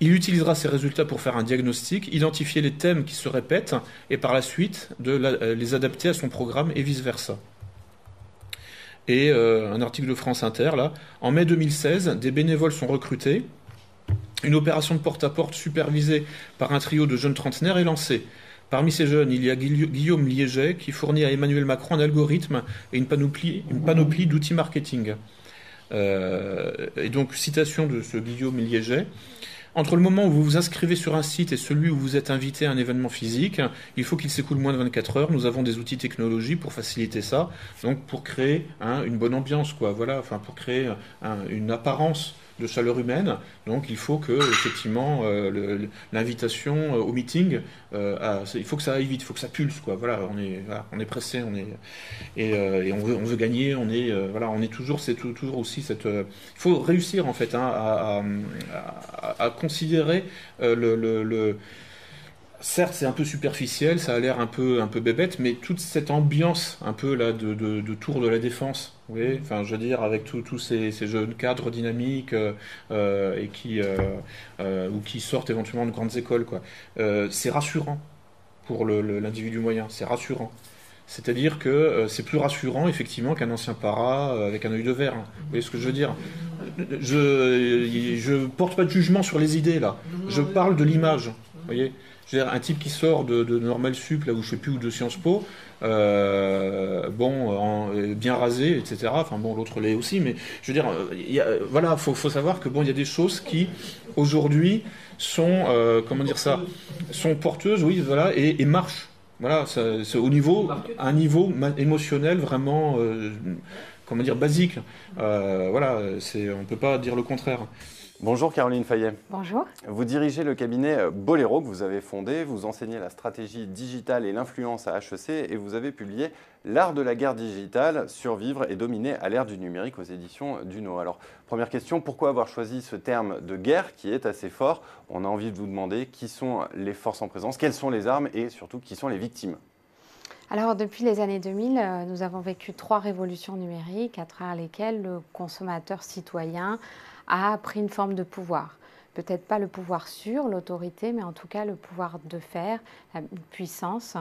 Il utilisera ces résultats pour faire un diagnostic, identifier les thèmes qui se répètent et par la suite euh, les adapter à son programme et vice-versa. Et euh, un article de France Inter, là. En mai 2016, des bénévoles sont recrutés. Une opération de porte-à-porte supervisée par un trio de jeunes trentenaires est lancée. Parmi ces jeunes, il y a Guillaume Liéget qui fournit à Emmanuel Macron un algorithme et une panoplie, d'outils marketing. Euh, et donc, citation de ce Guillaume Liéget. Entre le moment où vous vous inscrivez sur un site et celui où vous êtes invité à un événement physique, il faut qu'il s'écoule moins de 24 heures. Nous avons des outils technologiques pour faciliter ça, donc pour créer hein, une bonne ambiance, quoi. Voilà, enfin pour créer une apparence de chaleur humaine. Donc il faut que effectivement euh, l'invitation euh, au meeting, euh, il faut que ça aille vite, il faut que ça pulse quoi. Voilà, on est on est pressé, on est et, on veut on veut gagner, on est voilà, on est toujours c'est toujours aussi cette il faut réussir en fait hein, à, à, considérer le, le certes, c'est un peu superficiel, ça a l'air un peu, un peu bébête, mais toute cette ambiance un peu là de, de, tour de la défense, vous voyez, enfin, je veux dire, avec tous ces, jeunes cadres dynamiques euh, euh, et qui, euh, ou qui sortent éventuellement de grandes écoles, quoi. c'est rassurant pour l'individu moyen, c'est rassurant. C'est-à-dire que c'est plus rassurant, effectivement, qu'un ancien para avec un œil de verre. Vous voyez ce que je veux dire? Je ne porte pas de jugement sur les idées, là. Je parle de l'image. voyez? Un type qui sort de, de Normal Sup, là où je sais plus, ou de Sciences Po, euh, bon, bien rasé, etc. Enfin bon, l'autre l'est aussi, mais je veux dire, il voilà, faut, faut savoir que bon, il y a des choses qui aujourd'hui sont, comment dire ça, sont porteuses, oui, voilà, et, et marchent. Voilà, c'est au niveau, un niveau émotionnel vraiment, comment dire, basique. voilà, c'est, on peut pas dire le contraire. Bonjour Caroline Fayet. Bonjour. Vous dirigez le cabinet euh, Bolero que vous avez fondé, vous enseignez la stratégie digitale et l'influence à HEC et vous avez publié L'art de la guerre digitale, survivre et dominer à l'ère du numérique aux éditions Duno. Alors, première question, pourquoi avoir choisi ce terme de guerre qui est assez fort? On a envie de vous demander qui sont les forces en présence, quelles sont les armes et surtout qui sont les victimes alors, depuis les années 2000, euh, nous avons vécu trois révolutions numériques à travers lesquelles le consommateur citoyen a pris une forme de pouvoir. Peut-être pas le pouvoir sur l'autorité, mais en tout cas le pouvoir de faire, la puissance.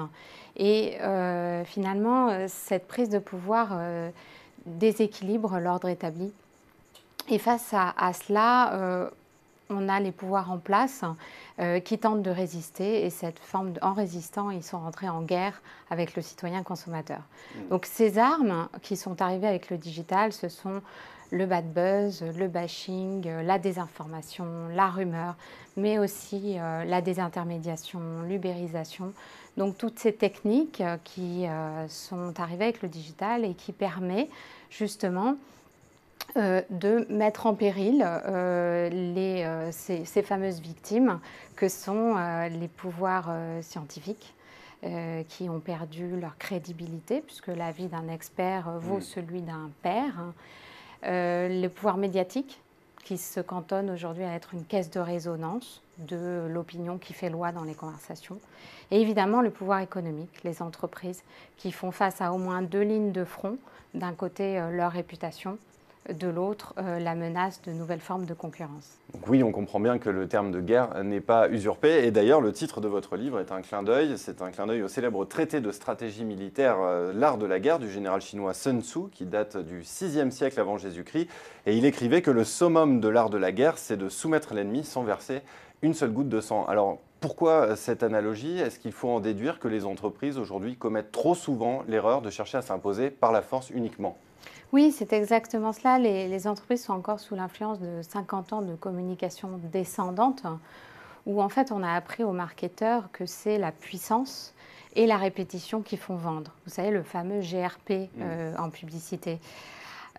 Et euh, finalement, euh, cette prise de pouvoir euh, déséquilibre l'ordre établi. Et face à, cela, on a les pouvoirs en place qui tentent de résister. Et cette forme, en résistant, ils sont rentrés en guerre avec le citoyen consommateur. Mmh. Donc ces armes qui sont arrivées avec le digital, ce sont le bad buzz, le bashing, la désinformation, la rumeur, mais aussi euh, la désintermédiation, l'ubérisation. Donc toutes ces techniques euh, qui euh, sont arrivées avec le digital et qui permettent justement de mettre en péril les, ces, fameuses victimes que sont les pouvoirs scientifiques. qui ont perdu leur crédibilité, puisque la vie d'un expert vaut mm. celui d'un père. Euh, le pouvoir médiatique, qui se cantonne aujourd'hui à être une caisse de résonance de l'opinion qui fait loi dans les conversations. Et évidemment, le pouvoir économique, les entreprises qui font face à au moins deux lignes de front. D'un côté, euh, leur réputation, de l'autre euh, la menace de nouvelles formes de concurrence. oui, on comprend bien que le terme de guerre n'est pas usurpé. Et d'ailleurs, le titre de votre livre est un clin d'œil. C'est un clin d'œil au célèbre traité de stratégie militaire, euh, L'art de la guerre, du général chinois Sun Tzu, qui date du VIe siècle avant Jésus-Christ. Et il écrivait que le summum de l'art de la guerre, c'est de soumettre l'ennemi sans verser une seule goutte de sang. Alors, pourquoi cette analogie? Est-ce qu'il faut en déduire que les entreprises aujourd'hui commettent trop souvent l'erreur de chercher à s'imposer par la force uniquement? Oui, c'est exactement cela. Les, entreprises sont encore sous l'influence de 50 ans de communication descendante, où en fait on a appris aux marketeurs que c'est la puissance et la répétition qui font vendre. Vous savez, le fameux GRP mmh. euh, en publicité.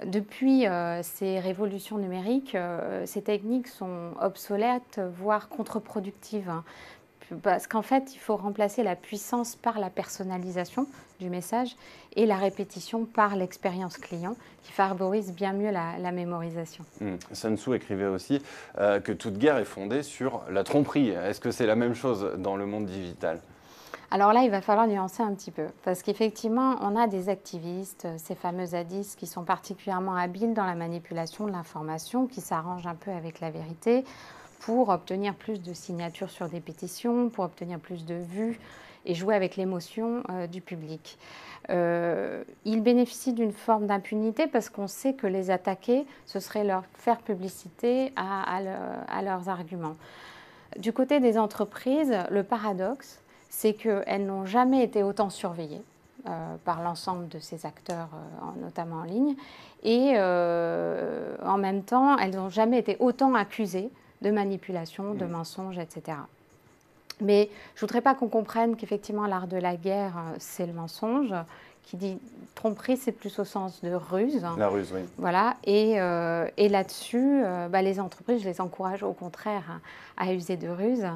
Depuis euh, ces révolutions numériques, euh, ces techniques sont obsolètes, voire contre-productives. Parce qu'en fait, il faut remplacer la puissance par la personnalisation du message et la répétition par l'expérience client qui favorise bien mieux la, mémorisation. Mmh. Sun Tzu écrivait aussi euh, que toute guerre est fondée sur la tromperie. Est-ce que c'est la même chose dans le monde digital? Alors là, il va falloir nuancer un petit peu, parce qu'effectivement, on a des activistes, ces fameux zadistes, qui sont particulièrement habiles dans la manipulation de l'information, qui s'arrangent un peu avec la vérité pour obtenir plus de signatures sur des pétitions, pour obtenir plus de vues et jouer avec l'émotion euh, du public. Euh, ils bénéficient d'une forme d'impunité parce qu'on sait que les attaquer, ce serait leur faire publicité à, leurs arguments. Du côté des entreprises, le paradoxe, c'est qu'elles n'ont jamais été autant surveillées. Euh, par l'ensemble de ces acteurs, notamment en ligne. Et en même temps, elles n'ont jamais été autant accusées de manipulation, de mm. mensonges, etc. Mais je ne voudrais pas qu'on comprenne qu'effectivement l'art de la guerre, euh, c'est le mensonge. Qui dit tromperie, c'est plus au sens de ruse. La ruse, oui. Voilà. Et, euh, et là-dessus, euh, bah, les entreprises, je les encourage au contraire à, user de ruse.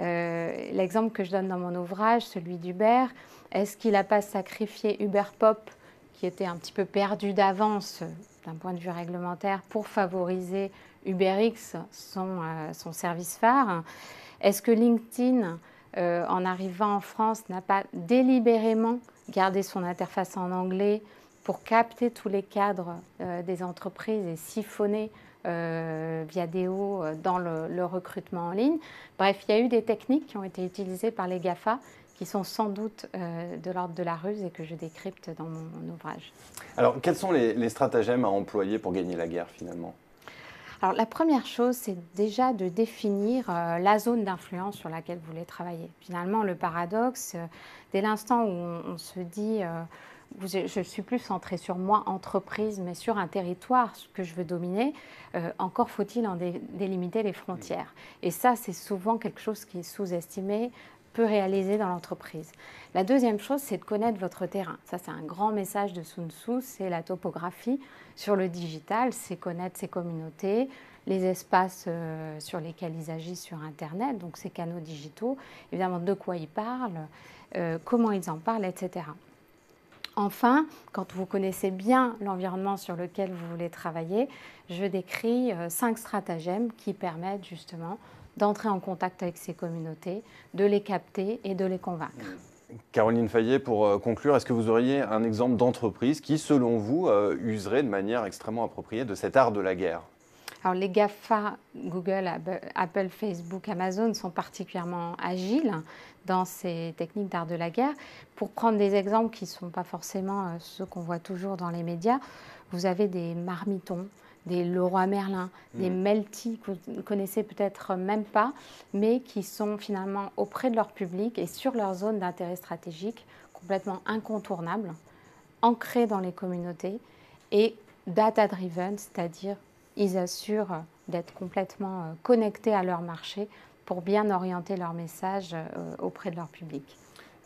L'exemple que je donne dans mon ouvrage, celui d'Uber, est-ce qu'il n'a pas sacrifié Uber Pop, qui était un petit peu perdu d'avance d'un point de vue réglementaire, pour favoriser UberX, son, euh, son service phare. Est-ce que LinkedIn, euh, en arrivant en France, n'a pas délibérément gardé son interface en anglais pour capter tous les cadres euh, des entreprises et siphonner via Deo dans le, recrutement en ligne? Bref, il y a eu des techniques qui ont été utilisées par les GAFA qui sont sans doute de l'ordre de la ruse et que je décrypte dans mon, ouvrage. Alors, quels sont les, les stratagèmes à employer pour gagner la guerre finalement? Alors la première chose, c'est déjà de définir euh, la zone d'influence sur laquelle vous voulez travailler. Finalement, le paradoxe, euh, dès l'instant où on, se dit euh, je suis plus centré sur moi, entreprise, mais sur un territoire que je veux dominer, encore faut-il en délimiter les frontières. Et ça, c'est souvent quelque chose qui est sous-estimé, peu réalisé dans l'entreprise. La deuxième chose, c'est de connaître votre terrain. Ça, c'est un grand message de Sun Tzu, c'est la topographie sur le digital, c'est connaître ses communautés, les espaces euh, sur lesquels ils agissent sur Internet, donc ces canaux digitaux, évidemment de quoi ils parlent, euh, comment ils en parlent, etc. Enfin, quand vous connaissez bien l'environnement sur lequel vous voulez travailler, je décris euh, cinq stratagèmes qui permettent justement d'entrer en contact avec ces communautés, de les capter et de les convaincre. Caroline Fayet, pour euh, conclure, est-ce que vous auriez un exemple d'entreprise qui, selon vous, euh, userait de manière extrêmement appropriée de cet art de la guerre? Alors les GAFA, Google, Apple, Facebook, Amazon sont particulièrement agiles dans ces techniques d'art de la guerre. Pour prendre des exemples qui ne sont pas forcément euh, ceux qu'on voit toujours dans les médias, vous avez des marmitons, des Leroy Merlin, des mm. Melty que vous ne connaissez peut-être même pas, mais qui sont finalement auprès de leur public et sur leur zone d'intérêt stratégique complètement incontournables, ancrés dans les communautés et data-driven, c'est-à-dire ils assurent d'être complètement euh, connectés à leur marché pour bien orienter leur message euh, auprès de leur public.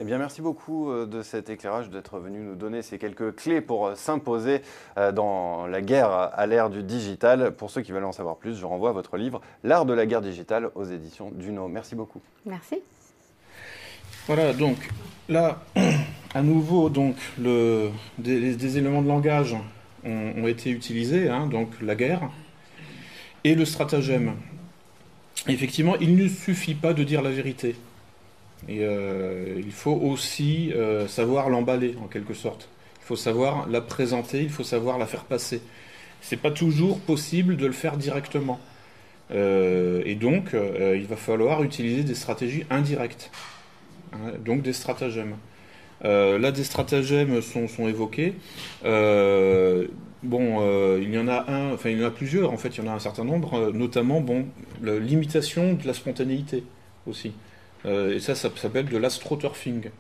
Eh bien, merci beaucoup euh, de cet éclairage, d'être venu nous donner ces quelques clés pour euh, s'imposer euh, dans la guerre à l'ère du digital. Pour ceux qui veulent en savoir plus, je renvoie à votre livre L'art de la guerre digitale aux éditions Duno. Merci beaucoup. Merci. Voilà, donc là, à nouveau, donc, le, des, éléments de langage ont, été utilisés, hein, donc la guerre et le stratagème. Effectivement, il ne suffit pas de dire la vérité. Et euh, il faut aussi euh, savoir l'emballer en quelque sorte. Il faut savoir la présenter, il faut savoir la faire passer. C'est pas toujours possible de le faire directement. Euh, et donc, il va falloir utiliser des stratégies indirectes, hein, donc des stratagèmes. là, des stratagèmes sont, sont évoqués. bon, il y en a un, enfin il y en a plusieurs. En fait, il y en a un certain nombre, notamment bon, l'imitation de la spontanéité aussi. Euh, et ça, ça s'appelle de l'astroturfing.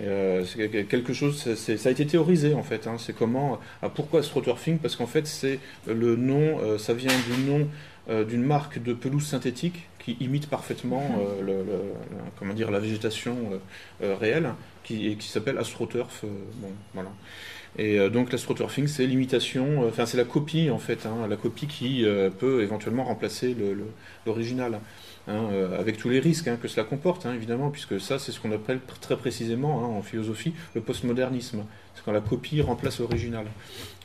Euh, c'est quelque chose, ça a été théorisé en fait. Hein. c'est comment, ah, pourquoi astroturfing? Parce qu'en fait, c'est le nom, euh, ça vient du nom d'une marque de pelouse synthétique qui imite parfaitement le, comment dire, la végétation réelle, qui, qui s'appelle astroturf. bon, voilà. Et donc l'astroturfing, c'est l'imitation, enfin c'est la copie en fait, hein, la copie qui peut éventuellement remplacer l'original. Hein, euh, avec tous les risques hein, que cela comporte, hein, évidemment, puisque ça, c'est ce qu'on appelle très précisément en philosophie le postmodernisme. C'est quand la copie remplace l'original.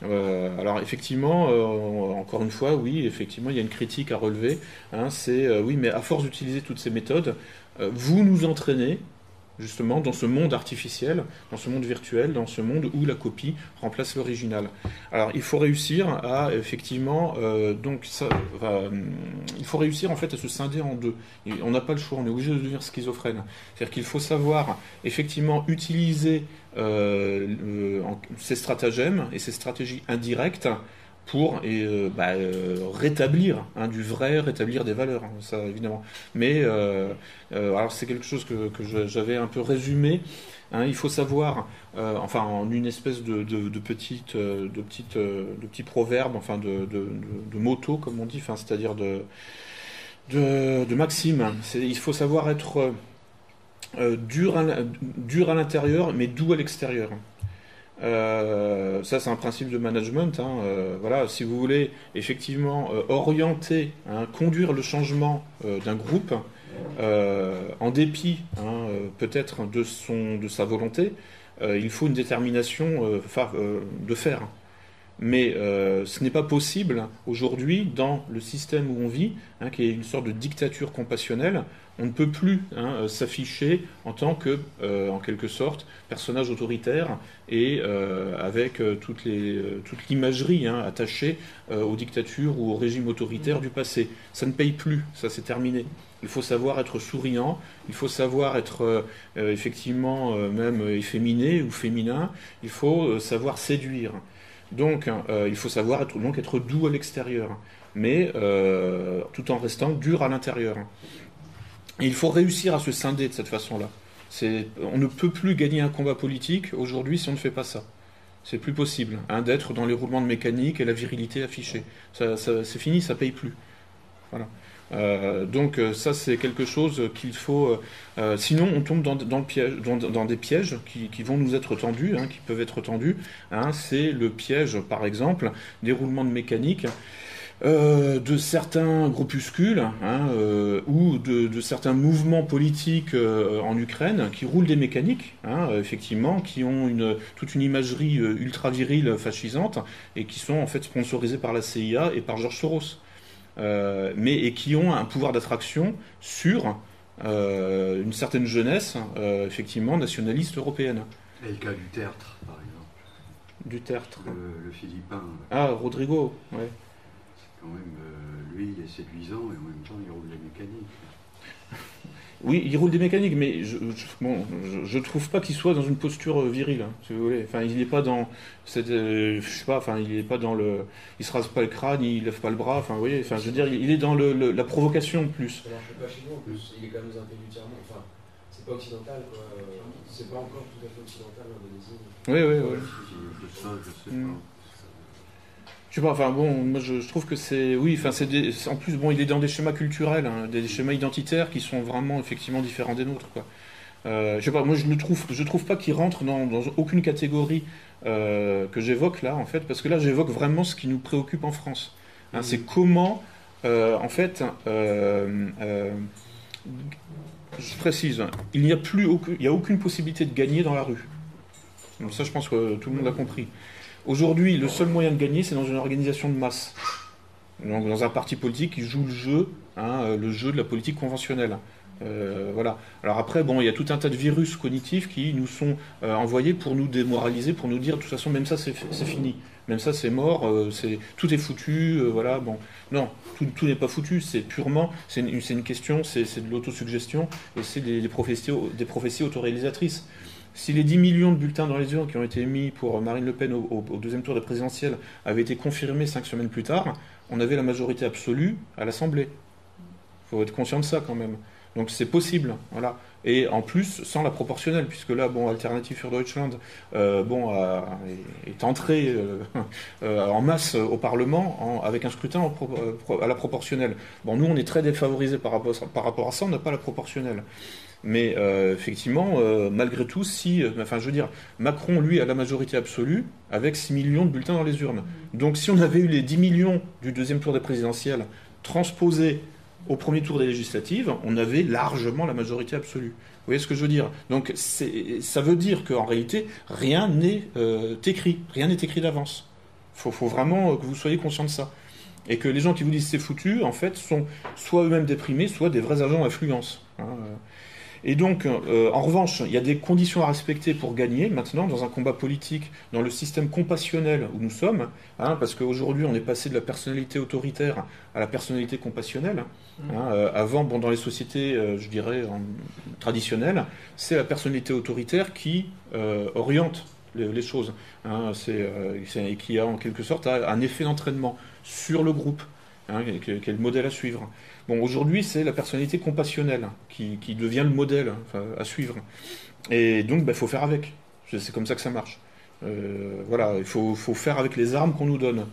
Euh, alors, effectivement, euh, encore une fois, oui, effectivement, il y a une critique à relever. c'est, oui, mais à force d'utiliser toutes ces méthodes, vous nous entraînez justement dans ce monde artificiel, dans ce monde virtuel, dans ce monde où la copie remplace l'original. Alors il faut réussir à effectivement euh, donc ça, il faut réussir en fait à se scinder en deux. on n'a pas le choix, on est obligé de devenir schizophrène. C'est-à-dire qu'il faut savoir effectivement utiliser euh, ces stratagèmes et ces stratégies indirectes pour euh, bah, euh, rétablir hein, du vrai, rétablir des valeurs, hein, ça évidemment. Mais euh, alors c'est quelque chose que, j'avais un peu résumé. Hein, il faut savoir, enfin en une espèce de, de, petite, de petite, de petit proverbe, enfin de, de, moto comme on dit, c'est-à-dire de, de, maxime. Il faut savoir être dur à l'intérieur, mais doux à l'extérieur. Euh, ça, c'est un principe de management. Hein, euh, voilà, si vous voulez effectivement euh, orienter, hein, conduire le changement d'un groupe, en dépit hein, peut-être de, de sa volonté, il faut une détermination de faire. Mais ce n'est pas possible aujourd'hui dans le système où on vit, qui est une sorte de dictature compassionnelle, on ne peut plus hein, euh, s'afficher en tant que, euh, en quelque sorte, personnage autoritaire et euh, avec toute l'imagerie hein, attachée aux dictatures ou aux régimes autoritaires du passé. Ça ne paye plus, ça c'est terminé. Il faut savoir être souriant, il faut savoir être effectivement même efféminé ou féminin, il faut savoir séduire. Donc, il faut savoir être, doux à l'extérieur. mais tout en restant dur à l'intérieur. Il faut réussir à se scinder de cette façon-là. On ne peut plus gagner un combat politique aujourd'hui si on ne fait pas ça. C'est plus possible hein, d'être dans les roulements de mécanique et la virilité affichée. c'est fini, ça paye plus. Voilà. Euh, donc euh, ça c'est quelque chose qu'il faut. Euh, sinon on tombe dans, le piège, dans, des pièges qui, vont nous être tendus, hein, qui peuvent être tendus. Hein. c'est le piège par exemple des roulements de mécanique. de certains groupuscules hein, ou de, certains mouvements politiques en Ukraine qui roulent des mécaniques, effectivement, qui ont toute une imagerie ultra virile fascisante et qui sont en fait sponsorisés par la CIA et par George Soros. Euh, mais et qui ont un pouvoir d'attraction sur euh, une certaine jeunesse, euh, effectivement, nationaliste européenne. Et le cas du tertre, par exemple. Du tertre. Le, Philippin. Ah, Rodrigo, ouais. C'est quand même, lui, il est séduisant et en même temps, il roule la mécanique. Oui, il roule des mécaniques, mais je, je, trouve pas qu'il soit dans une posture euh, virile, hein, si vous voulez. Enfin, il n'est pas dans cette, euh, je sais pas, enfin, il est pas dans le, il se rase pas le crâne, il lève pas le bras, enfin, vous voyez. Enfin, je veux dire, il est dans le, la provocation plus. Ça marche pas chez nous en plus. Il est quand même dans un pays du tiers monde. Enfin, c'est pas occidental, quoi. C'est pas encore tout à fait occidental l'Indonésie. Oui, oui, oui. Je, sais mm. pas. Je sais pas, enfin bon, moi je, trouve que c'est. Oui, enfin c'est en plus, bon, il est dans des schémas culturels, hein, des, schémas identitaires qui sont vraiment effectivement différents des nôtres, quoi. Euh, je sais pas, moi je ne trouve, je trouve pas qu'il rentre dans, aucune catégorie euh, que j'évoque là, en fait, parce que là j'évoque vraiment ce qui nous préoccupe en France. Hein, c'est comment, euh, en fait, je précise, il n'y a plus aucune, il y a aucune possibilité de gagner dans la rue. Donc ça, je pense que tout le monde a compris. Aujourd'hui, le seul moyen de gagner, c'est dans une organisation de masse. Donc, dans un parti politique qui joue le jeu, hein, euh, le jeu de la politique conventionnelle. Euh, voilà. Alors après, bon, il y a tout un tas de virus cognitifs qui nous sont euh, envoyés pour nous démoraliser, pour nous dire de toute façon, même ça, c'est fini. Même ça, c'est mort, c'est tout est foutu, voilà. Bon, non, tout, n'est pas foutu. C'est purement, c'est une, question, c'est de l'autosuggestion et c'est des, prophéties, des prophéties autoréalisatrices. Si les 10 millions de bulletins dans les urnes qui ont été émis pour Marine Le Pen au, deuxième tour des présidentielles avaient été confirmés cinq semaines plus tard, on avait la majorité absolue à l'Assemblée. Il faut être conscient de ça quand même. Donc c'est possible, voilà. Et en plus, sans la proportionnelle, puisque là, bon, Alternative für Deutschland, euh, bon, est entré euh, euh, en masse au Parlement avec un scrutin à la proportionnelle. Bon, nous, on est très défavorisés par rapport à ça, on n'a pas la proportionnelle. Mais euh, effectivement, euh, malgré tout, si, euh, enfin, je veux dire, Macron, lui, a la majorité absolue avec 6 millions de bulletins dans les urnes. Donc, si on avait eu les 10 millions du deuxième tour des présidentielles transposés au premier tour des législatives, on avait largement la majorité absolue. Vous voyez ce que je veux dire? Donc, ça veut dire qu'en réalité, rien n'est écrit, rien n'est écrit d'avance. Il faut, vraiment que vous soyez conscient de ça. Et que les gens qui vous disent c'est foutu, en fait, sont soit eux-mêmes déprimés, soit des vrais agents d'influence. Hein, et donc, euh, en revanche, il y a des conditions à respecter pour gagner maintenant dans un combat politique, dans le système compassionnel où nous sommes, hein, parce qu'aujourd'hui on est passé de la personnalité autoritaire à la personnalité compassionnelle. Mmh. Hein, euh, avant, bon, dans les sociétés, euh, je dirais, traditionnelles, c'est la personnalité autoritaire qui oriente les, choses, hein, et qui a en quelque sorte un effet d'entraînement sur le groupe, est le modèle à suivre. Bon, aujourd'hui, c'est la personnalité compassionnelle qui, devient le modèle à suivre. Et donc, il bah, faut faire avec. C'est comme ça que ça marche. Euh, voilà, il faut, faire avec les armes qu'on nous donne.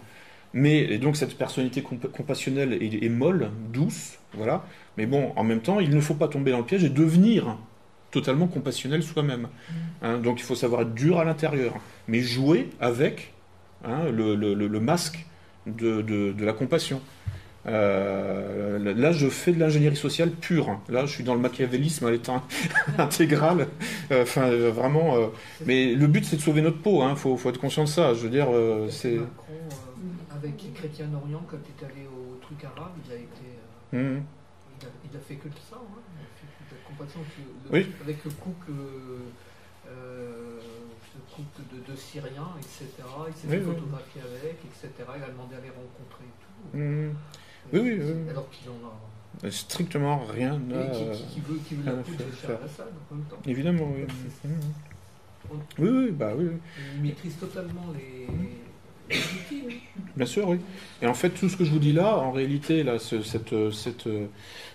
Mais et donc cette personnalité compassionnelle est, molle, douce, voilà. Mais bon, en même temps, il ne faut pas tomber dans le piège et devenir totalement compassionnel soi-même. Hein. donc il faut savoir être dur à l'intérieur, mais jouer avec hein, le, masque de la compassion. Euh, là, je fais de l'ingénierie sociale pure. Là, je suis dans le machiavélisme à l'état intégral. Euh, enfin, euh, vraiment. mais le but, c'est de sauver notre peau. Il hein. faut, être conscient de ça. Je veux dire, c'est. Macron, avec Chrétien Orient, quand il est allé au truc arabe, il a été. Mmh. Il, a, fait que ça. Hein. Il a fait de compassion oui. avec le couple. de, de, Syriens, etc. Il s'est fait photographier avec, etc. Il a demandé à les rencontrer et tout. Mmh. Oui, oui, oui. Alors qu'il en a. Euh, strictement rien à, qui, veut, qui veut la faire. en même temps. Évidemment, oui. Oui, oui, bah oui. Il maîtrise totalement les, Bien sûr, oui. Et en fait, tout ce que je vous dis là, en réalité, là, cette, cette,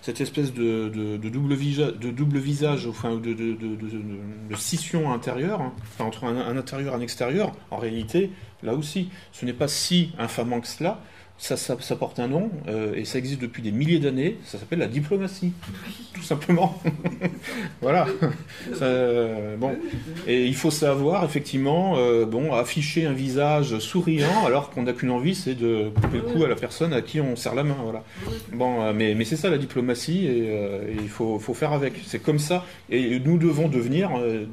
cette, espèce de, double, visage, de double visage, enfin, de, de, scission intérieure, hein, entre un, un, intérieur et un extérieur, en réalité, là aussi, ce n'est pas si infamant que cela, ça, porte un nom euh, et ça existe depuis des milliers d'années. Ça s'appelle la diplomatie, tout simplement. voilà. Euh, bon. Et il faut savoir effectivement, euh, bon, afficher un visage souriant alors qu'on n'a qu'une envie, c'est de couper le cou à la personne à qui on serre la main. Voilà. Bon, mais, c'est ça la diplomatie et, il faut, faire avec. C'est comme ça. Et nous devons devenir,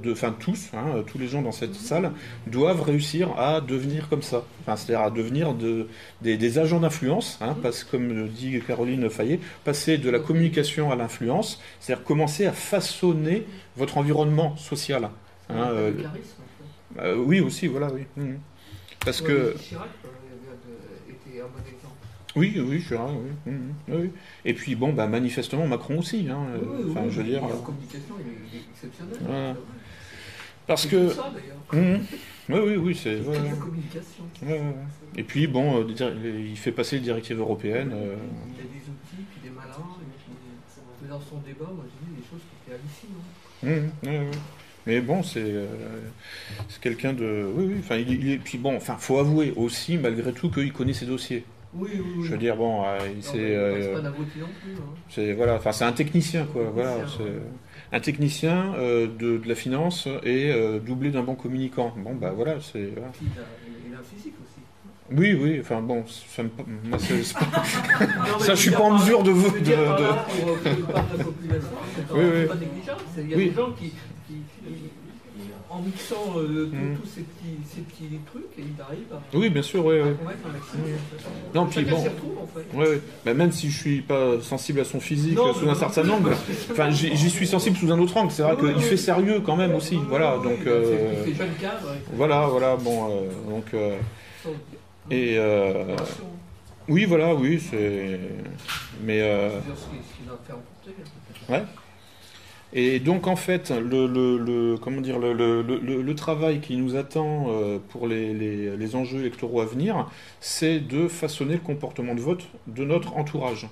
enfin tous, hein, tous les gens dans cette salle doivent réussir à devenir comme ça. Enfin, c'est-à-dire à devenir de, des agents d'influence, hein, parce, comme dit Caroline Fayet, passer de la communication à l'influence, c'est-à-dire commencer à façonner votre environnement social. Hein, euh, euh, oui, aussi, voilà, oui. Mmh. Parce que. Chirac euh, était un bon exemple. Oui, oui, Chirac, oui. Mmh, oui. Et puis, bon, bah, manifestement, Macron aussi. Hein, enfin, je veux dire. La communication, il est exceptionnel. Parce que. Oui, oui, oui, c'est. Ouais, communication. Et puis, bon, euh, il fait passer les directives européennes. Euh. Il y a des outils, puis des malins. Et puis, dans son débat, moi, j'ai vu des choses qui étaient hallucinantes. Mmh, oui, oui. Mais bon, c'est euh, quelqu'un de. Oui, oui. Enfin, il, il, puis bon, enfin, faut avouer aussi, malgré tout, qu'il connaît ses dossiers. Oui, oui, oui. Je veux dire, bon, c'est. Non plus. Hein. C'est voilà, enfin, c'est un technicien, quoi. Voilà, un technicien euh, de, de, la finance et euh, doublé d'un bon communicant. Bon, bah voilà, c'est. Il a un physique aussi. Oui, oui, enfin bon, ça, me, moi, non, ça je suis pas en mesure de vous. De, de... Oui, oui. Il y a oui. des gens qui en mixant euh, mm. tous ces petits, ces petits trucs, et il arrive à. Oui, bien sûr, oui. oui. Non, puis bon. Retrouve, en fait. ouais, ouais. Mais même si je suis pas sensible à son physique non, sous un certain angle, enfin, j'y suis sensible sous un autre angle. C'est vrai qu'il fait sérieux quand même aussi. Voilà, donc. Euh, il fait jeune cadre. Voilà, voilà, bon, euh, donc. Euh, et. Oui, voilà, oui, c'est. Mais. Euh, ouais. Et donc en fait, le, comment dire, le, travail qui nous attend euh, pour les, enjeux électoraux à venir, c'est de façonner le comportement de vote de notre entourage.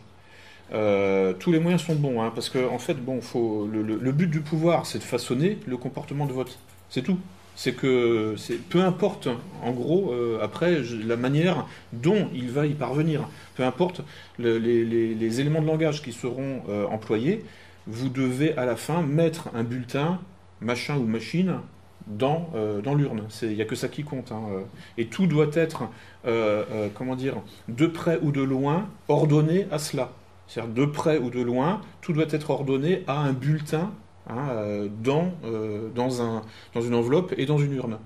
Euh, tous les moyens sont bons, hein, parce que en fait, bon, faut, le, but du pouvoir, c'est de façonner le comportement de vote. C'est tout. C'est que peu importe, en gros, euh, après la manière dont il va y parvenir, peu importe les, éléments de langage qui seront employés, vous devez à la fin mettre un bulletin, machin ou machine, dans, euh, dans l'urne. Il n'y a que ça qui compte. Hein, euh. Et tout doit être, euh, comment dire, de près ou de loin, ordonné à cela. C'est-à-dire de près ou de loin, tout doit être ordonné à un bulletin hein, dans, dans, un, dans une enveloppe et dans une urne.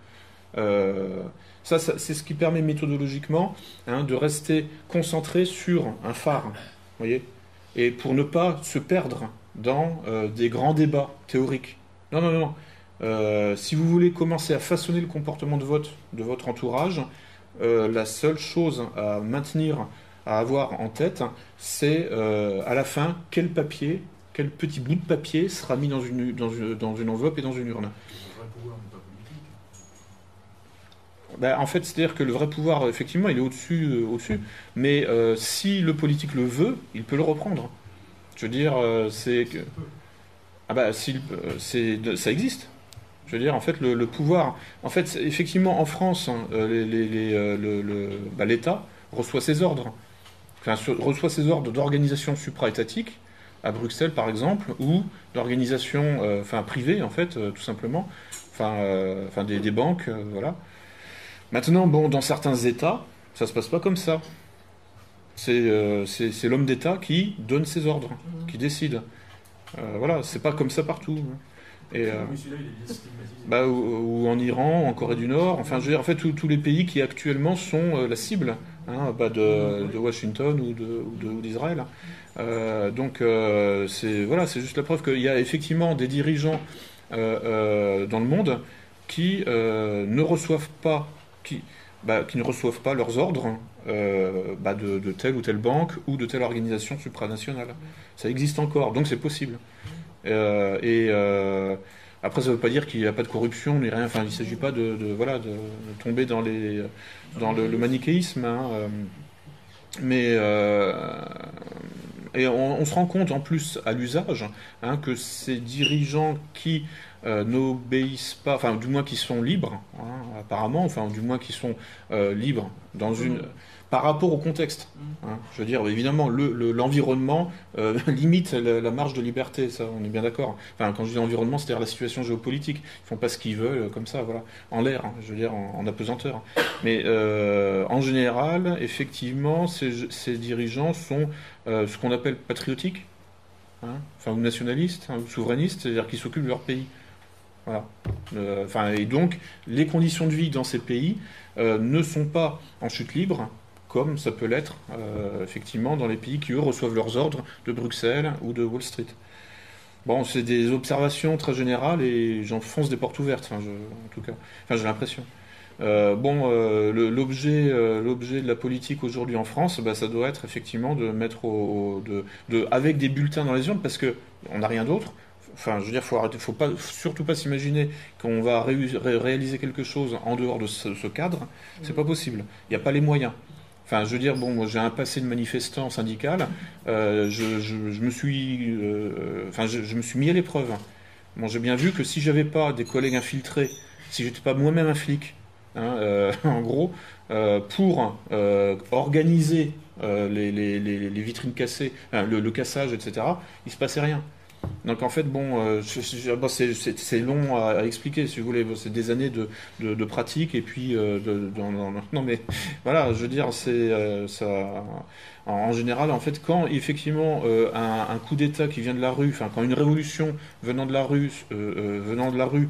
ça, c'est ce qui permet méthodologiquement hein, de rester concentré sur un phare. Voyez et pour ne pas se perdre dans euh, des grands débats théoriques. Non, non, non. Euh, si vous voulez commencer à façonner le comportement de vote de votre entourage, euh, la seule chose à maintenir, à avoir en tête, c'est à la fin quel papier, quel petit bout de papier sera mis dans une, dans une, dans une enveloppe et dans une urne. Ben, en fait, c'est-à-dire que le vrai pouvoir, effectivement, il est au-dessus, au-dessus. Mais si le politique le veut, il peut le reprendre. Je veux dire, euh, c'est que. Ah bah, si, euh, ça existe. Je veux dire, en fait, le, pouvoir. En fait, effectivement, en France, hein, euh, les, le, bah, l'État reçoit ses ordres. Enfin, reçoit ses ordres d'organisations supra-étatiques, à Bruxelles par exemple, ou d'organisations enfin, privées, en fait, tout simplement. Enfin, enfin des, des banques, voilà. Maintenant, bon, dans certains États, ça se passe pas comme ça. Euh, c'est l'homme d'État qui donne ses ordres, qui décide. Euh, voilà, c'est pas comme ça partout. Et, euh, bah, ou, en Iran, en Corée du Nord, enfin, je veux dire, en fait, tous les pays qui actuellement sont la cible hein, bah, de, Washington ou d'Israël. donc, c'est voilà, c'est juste la preuve qu'il y a effectivement des dirigeants dans le monde qui ne reçoivent pas, qui, bah, qui ne reçoivent pas leurs ordres euh, bah, de, telle ou telle banque ou de telle organisation supranationale. Ça existe encore, donc c'est possible. Euh, et euh, Après, ça ne veut pas dire qu'il n'y a pas de corruption ni rien. Enfin, il ne s'agit pas de, voilà, de, tomber dans, les, dans le, manichéisme. Hein, mais et on, se rend compte en plus à l'usage hein, que ces dirigeants qui n'obéissent pas, enfin du moins qui sont libres, hein, apparemment, enfin du moins qui sont libres dans une par rapport au contexte. Hein. je veux dire, évidemment, l'environnement le, euh, limite la, marge de liberté, ça, on est bien d'accord. Enfin, quand je dis environnement, c'est-à-dire la situation géopolitique. Ils font pas ce qu'ils veulent, comme ça, voilà, en l'air, je veux dire, en, apesanteur. Mais en général, effectivement, ces, ces dirigeants sont ce qu'on appelle patriotiques, enfin, ou nationalistes, ou souverainistes, c'est-à-dire qu'ils s'occupent de leur pays. Euh, enfin, et donc, les conditions de vie dans ces pays euh, ne sont pas en chute libre, comme ça peut l'être euh, effectivement dans les pays qui, eux, reçoivent leurs ordres de Bruxelles ou de Wall Street. Bon, c'est des observations très générales et j'enfonce des portes ouvertes, en tout cas. Enfin, j'ai l'impression. bon, l'objet, l'objet de la politique aujourd'hui en France, bah, ça doit être effectivement de mettre au, avec des bulletins dans les urnes, parce que on n'a rien d'autre. Enfin, je veux dire, faut faut pas, surtout pas s'imaginer qu'on va réaliser quelque chose en dehors de ce, cadre. C'est pas possible. Il n'y a pas les moyens. Enfin, je veux dire, bon, j'ai un passé de manifestant syndical. Euh, je, me suis, euh, je, me suis mis à l'épreuve. Bon, j'ai bien vu que si j'avais pas des collègues infiltrés, si j'étais pas moi-même un flic, hein, euh, en gros, pour organiser les, vitrines cassées, le, le, cassage, etc., il se passait rien. Donc en fait, bon, euh, c'est long à, expliquer, si vous voulez. C'est des années de, de, pratique et puis euh, de, non, mais voilà, je veux dire, c'est euh, ça. En, général, en fait, quand effectivement un, coup d'État qui vient de la rue, enfin quand une révolution venant de la rue, venant de la rue,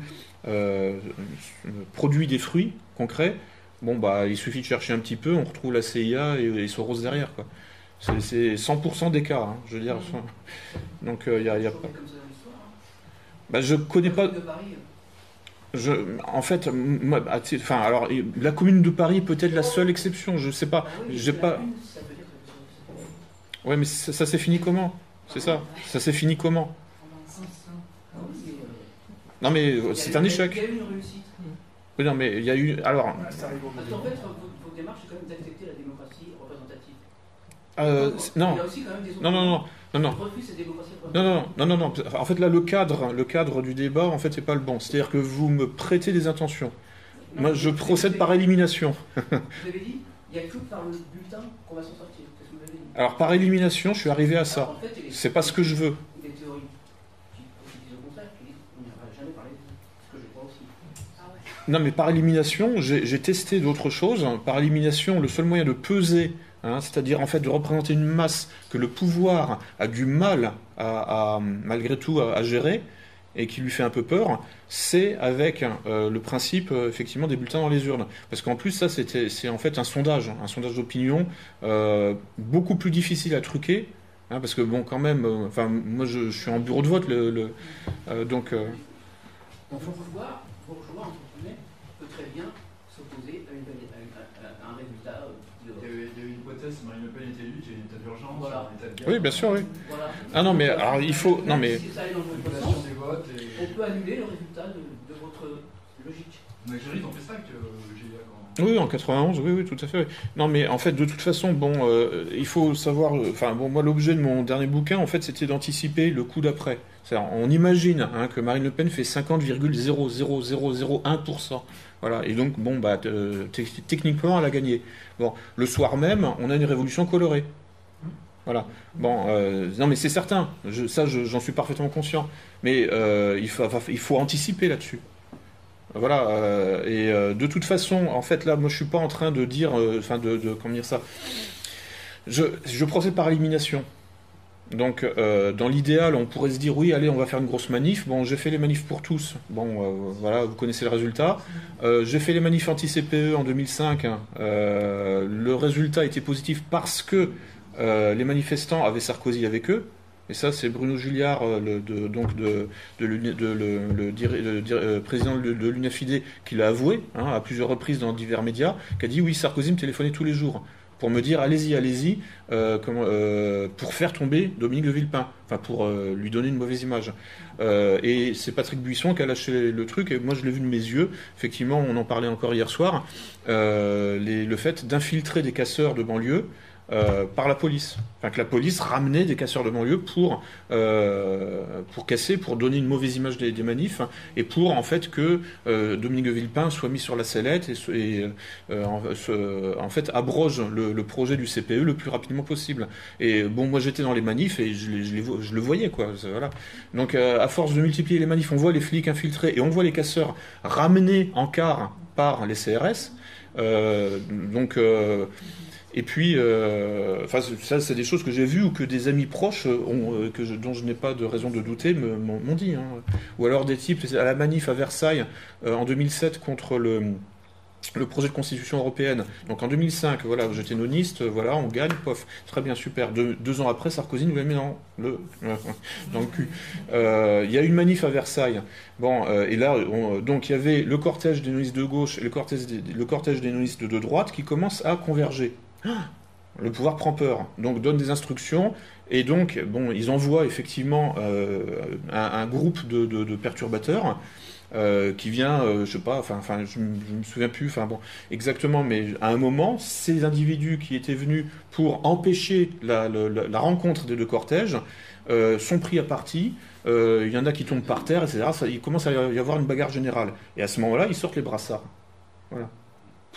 produit des fruits concrets, bon bah il suffit de chercher un petit peu, on retrouve la CIA et, et Soros derrière, quoi. C'est 100% des cas, hein, je veux dire. Donc il euh, y a, y a pas. Bah, je connais pas. Je, en fait, moi, enfin, alors, la commune de Paris peut être la seule exception. Je sais pas. Ah J'ai pas. Ouais, mais ça, s'est fini comment? C'est ça? Ça s'est fini comment? Non, mais c'est un échec. Il y a eu une réussite. Oui, non, mais il y a eu. Alors. Parce qu'en fait, votre démarche, c'est quand même d'accepter la démocratie. Euh, non. non, non, non, non, non. Non, non, non, non, non. En fait, là, le cadre, le cadre du débat, en fait, c'est pas le bon. C'est-à-dire que vous me prêtez des intentions. Moi, je procède par élimination. vous avez dit, il n'y a que par le bulletin qu'on va s'en sortir. Alors, par élimination, je suis arrivé à ça. C'est pas ce que je veux. Non, mais par élimination, j'ai testé d'autres choses. Par élimination, le seul moyen de peser Hein, c'est-à-dire en fait de représenter une masse que le pouvoir a du mal à, malgré tout à, gérer et qui lui fait un peu peur, c'est avec euh, le principe euh, effectivement des bulletins dans les urnes. Parce qu'en plus ça c'est en fait un sondage, un sondage d'opinion euh, beaucoup plus difficile à truquer. Hein, parce que bon, quand même, enfin, moi je, suis en bureau de vote, donc vouloir, peut très bien s'opposer à, un résultat Marine Le Pen est élue, il y a une état d'urgence, voilà. un état de guerre. Oui, bien sûr, oui. Voilà. Ah non, mais alors il faut. Non, mais. Si ça dans vote et... On peut annuler le résultat de, de votre logique. En Algérie, ils ont fait ça avec euh. Oui, en 91, oui, oui, tout à fait. Non, mais en fait, de toute façon, bon, euh, il faut savoir. Euh, enfin, bon, moi, l'objet de mon dernier bouquin, en fait, c'était d'anticiper le coup d'après. On imagine hein, que Marine Le Pen fait 50,00001%. Voilà. Et donc, bon, bah, techniquement, elle a gagné. Bon, le soir même, on a une révolution colorée. Voilà. Bon, euh, non, mais c'est certain. ça, j'en suis parfaitement conscient. Mais euh, il, faut, anticiper là-dessus. Voilà. Euh, et de toute façon, en fait, là, moi, je suis pas en train de dire, enfin, de, de, comment dire ça? Je procède par élimination. Donc, euh, dans l'idéal, on pourrait se dire oui, allez, on va faire une grosse manif. Bon, j'ai fait les manifs pour tous. Bon, euh, voilà, vous connaissez le résultat. Euh, j'ai fait les manifs anti-CPE en 2005. Hein. le résultat était positif parce que les manifestants avaient Sarkozy avec eux. Et ça, c'est Bruno Julliard, le, donc président de, l'UNAFID, qui l'a avoué hein, à plusieurs reprises dans divers médias, qui a dit oui, Sarkozy me téléphonait tous les jours. Pour me dire allez-y, allez-y, pour faire tomber Dominique de Villepin, enfin pour lui donner une mauvaise image. et c'est Patrick Buisson qui a lâché le truc, et moi je l'ai vu de mes yeux. Effectivement, on en parlait encore hier soir, le fait d'infiltrer des casseurs de banlieue. Euh, par la police. Enfin, que la police ramenait des casseurs de banlieue pour, euh, pour casser, pour donner une mauvaise image des, manifs, et pour en fait que euh, Dominique Villepin soit mis sur la sellette et, en, fait abroge le, projet du CPE le plus rapidement possible. Et bon, moi j'étais dans les manifs et je, je, le voyais quoi. Voilà. Donc à force de multiplier les manifs, on voit les flics infiltrés et on voit les casseurs ramenés en quart par les CRS. donc et puis, euh, ça, c'est des choses que j'ai vues ou que des amis proches euh, dont je n'ai pas de raison de douter m'ont dit. Hein. Ou alors des types à la manif à Versailles euh, en 2007 contre le, projet de constitution européenne. Donc en 2005, voilà, j'étais noniste, voilà, on gagne, pof, très bien, super. deux ans après, Sarkozy nous l'a mis dans le, dans le cul. Il y a une manif à Versailles. Bon, et là, donc il y avait le cortège des nonistes de gauche et le cortège des nonistes de droite qui commencent à converger. Le pouvoir prend peur, donc donne des instructions, et donc, bon, ils envoient effectivement euh, un, groupe de, perturbateurs euh, qui vient, euh, je sais pas, enfin, enfin, je, me souviens plus, enfin bon, exactement, mais à un moment, ces individus qui étaient venus pour empêcher la, rencontre des deux cortèges sont pris à partie. Il y en a qui tombent par terre, etc. il commence à y avoir une bagarre générale. Et à ce moment-là, ils sortent les brassards. Voilà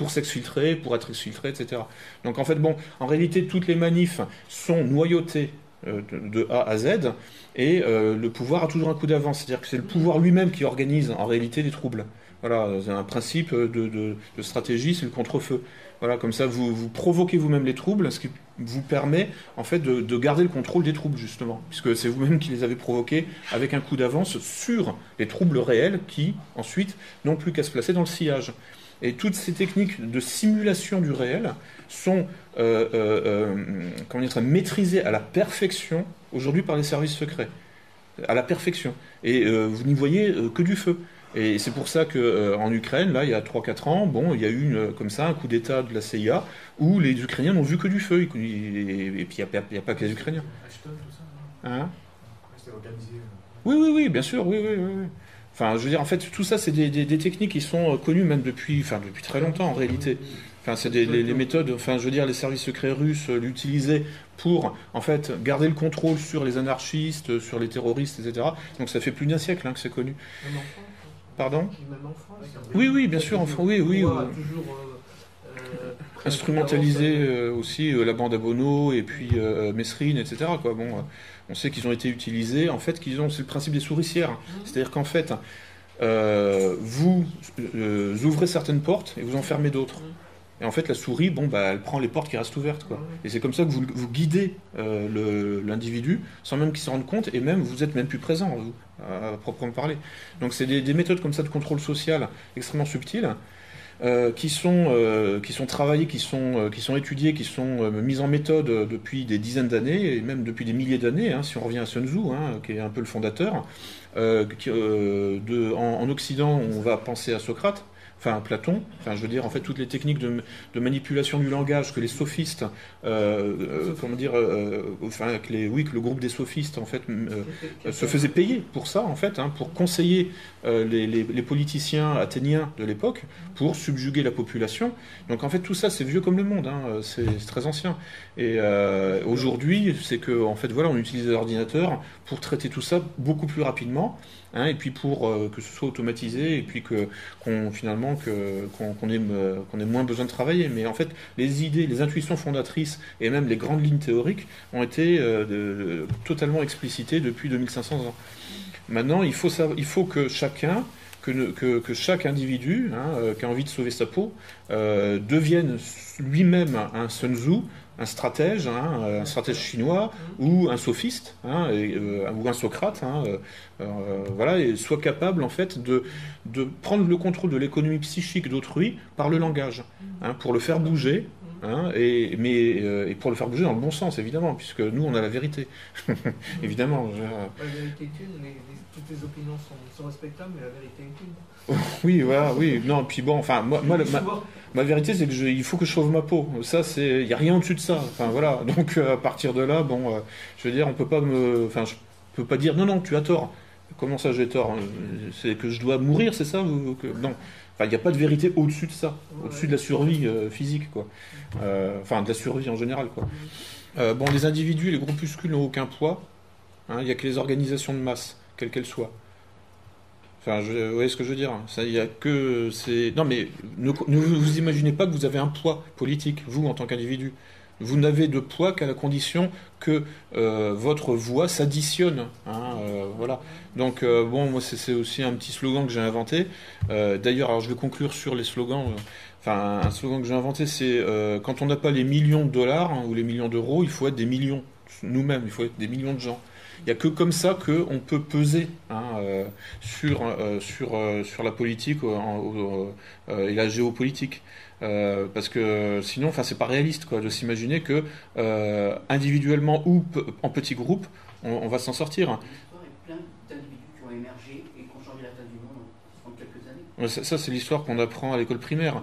pour s'exfiltrer, pour être exfiltré, etc. Donc en fait, bon, en réalité, toutes les manifs sont noyautées euh, de, A à Z, et euh, le pouvoir a toujours un coup d'avance. C'est-à-dire que c'est le pouvoir lui-même qui organise en réalité les troubles. Voilà, c'est un principe de, stratégie, c'est le contre-feu. Voilà, comme ça, vous, vous provoquez vous-même les troubles, ce qui vous permet en fait de, garder le contrôle des troubles justement, puisque c'est vous-même qui les avez provoqués avec un coup d'avance sur les troubles réels qui ensuite n'ont plus qu'à se placer dans le sillage. Et toutes ces techniques de simulation du réel sont euh, euh, euh, maîtrisées à la perfection aujourd'hui par les services secrets. À la perfection. Et vous n'y voyez que du feu. Et c'est pour ça qu'en Ukraine, là, il y a 3-4 ans, bon, il y a eu comme ça un coup d'État de la CIA où les Ukrainiens n'ont vu que du feu. Et, puis il n'y a, pas que les Ukrainiens. Hein? Oui, oui, oui, bien sûr, oui, oui, oui. Enfin, je veux dire, en fait, tout ça, c'est des, techniques qui sont euh, connues même depuis, enfin, depuis très longtemps en réalité. Enfin, c'est des les, méthodes, enfin, je veux dire, les services secrets russes euh, l'utilisaient pour, en fait, garder le contrôle sur les anarchistes, sur les terroristes, etc. Donc ça fait plus d'un siècle hein, que c'est connu. Même en France Pardon? Même en France Oui, oui, bien sûr, en France, oui, oui. toujours euh, instrumentaliser aussi la bande à Bono et puis Mesrine, etc. Quoi. Bon, on sait qu'ils ont été utilisés, en fait, qu'ils ont, c'est le principe des souricières. Mhm. C'est-à-dire qu'en fait, euh, vous euh, ouvrez certaines portes et vous en fermez d'autres. Mhm. Et en fait, la souris, bon, bah, elle prend les portes qui restent ouvertes. Quoi. Et c'est comme ça que vous, vous guidez euh, l'individu sans même qu'il s'en rende compte, et même vous êtes même plus présent, vous, à, proprement parler. Donc c'est des, des, méthodes comme ça de contrôle social extrêmement subtiles, euh, qui, sont, euh, qui sont travaillées, qui sont, euh, qui sont qui sont mises en méthode depuis des dizaines d'années, et même depuis des milliers d'années, hein, si on revient à Sun hein, qui est un peu le fondateur. en, Occident, on va penser à Socrate, enfin Platon, enfin je veux dire en fait toutes les techniques de, manipulation du langage que les sophistes, euh, euh, comment dire, euh, enfin que les, oui que le groupe des sophistes en fait se faisait payer pour ça en fait, hein, pour conseiller les, politiciens athéniens de l'époque pour subjuguer la population. Donc en fait tout ça c'est vieux comme le monde, hein, c'est très ancien. Et aujourd'hui c'est que en fait voilà on utilise l'ordinateur pour traiter tout ça beaucoup plus rapidement. Hein, et puis pour euh, que ce soit automatisé, et puis que finalement que qu'on ait, euh, qu'on ait moins besoin de travailler. Mais en fait, les idées, les intuitions fondatrices et même les grandes lignes théoriques ont été euh, totalement explicitées depuis 2500 ans. Maintenant, il faut, savoir, il faut que chacun que, chaque individu hein, qui a envie de sauver sa peau devienne lui-même un Sun Tzu un stratège, hein, un stratège chinois ou un sophiste hein, euh, ou un Socrate, hein, euh, euh, voilà, et soit capable en fait de, de prendre le contrôle de l'économie psychique d'autrui par le langage, pour le faire bouger hein, et, mais, euh, et pour le faire bouger dans le bon sens, évidemment, puisque nous, on a la vérité. évidemment. La vérité est une, toutes les opinions sont, respectables, mais la vérité est une. oui, voilà, oui. Non, puis bon, enfin, moi, moi ma, vérité, c'est que il faut que je sauve ma peau. Ça, c'est, il n'y a rien au-dessus de ça. Enfin, voilà. Donc, à partir de là, bon, je veux dire, on peut pas me, enfin, je peux pas dire non, non, tu as tort. Comment ça, j'ai tort? C'est que je dois mourir, c'est ça que... Non. Enfin, il n'y a pas de vérité au-dessus de ça, au-dessus de la survie euh, physique, quoi. Euh, enfin, de la survie en général, quoi. Euh, bon, les individus, les groupuscules n'ont aucun poids. Hein. Il n'y a que les organisations de masse, quelles qu'elles soient. Enfin, je, vous voyez ce que je veux dire Il y a que c'est. Non, mais ne, vous imaginez pas que vous avez un poids politique, vous, en tant qu'individu. Vous n'avez de poids qu'à la condition que euh, votre voix s'additionne. Hein, euh, voilà. Donc euh, bon, moi c'est aussi un petit slogan que j'ai inventé. D'ailleurs, je vais conclure sur les slogans. Enfin, un slogan que j'ai inventé, c'est quand on n'a pas les millions de dollars hein, ou les millions d'euros, il faut être des millions nous-mêmes. Il faut être des millions de gens. Il n'y a que comme ça qu'on peut peser hein, sur, sur, sur la politique et la géopolitique. Euh, parce que sinon, enfin, c'est pas réaliste quoi, de s'imaginer que euh, individuellement ou en petits groupes, on, va s'en sortir. L'histoire est pleine d'individus qui ont émergé et qui ont changé la fin du monde en quelques années. Ça, ça c'est l'histoire qu'on apprend à l'école primaire.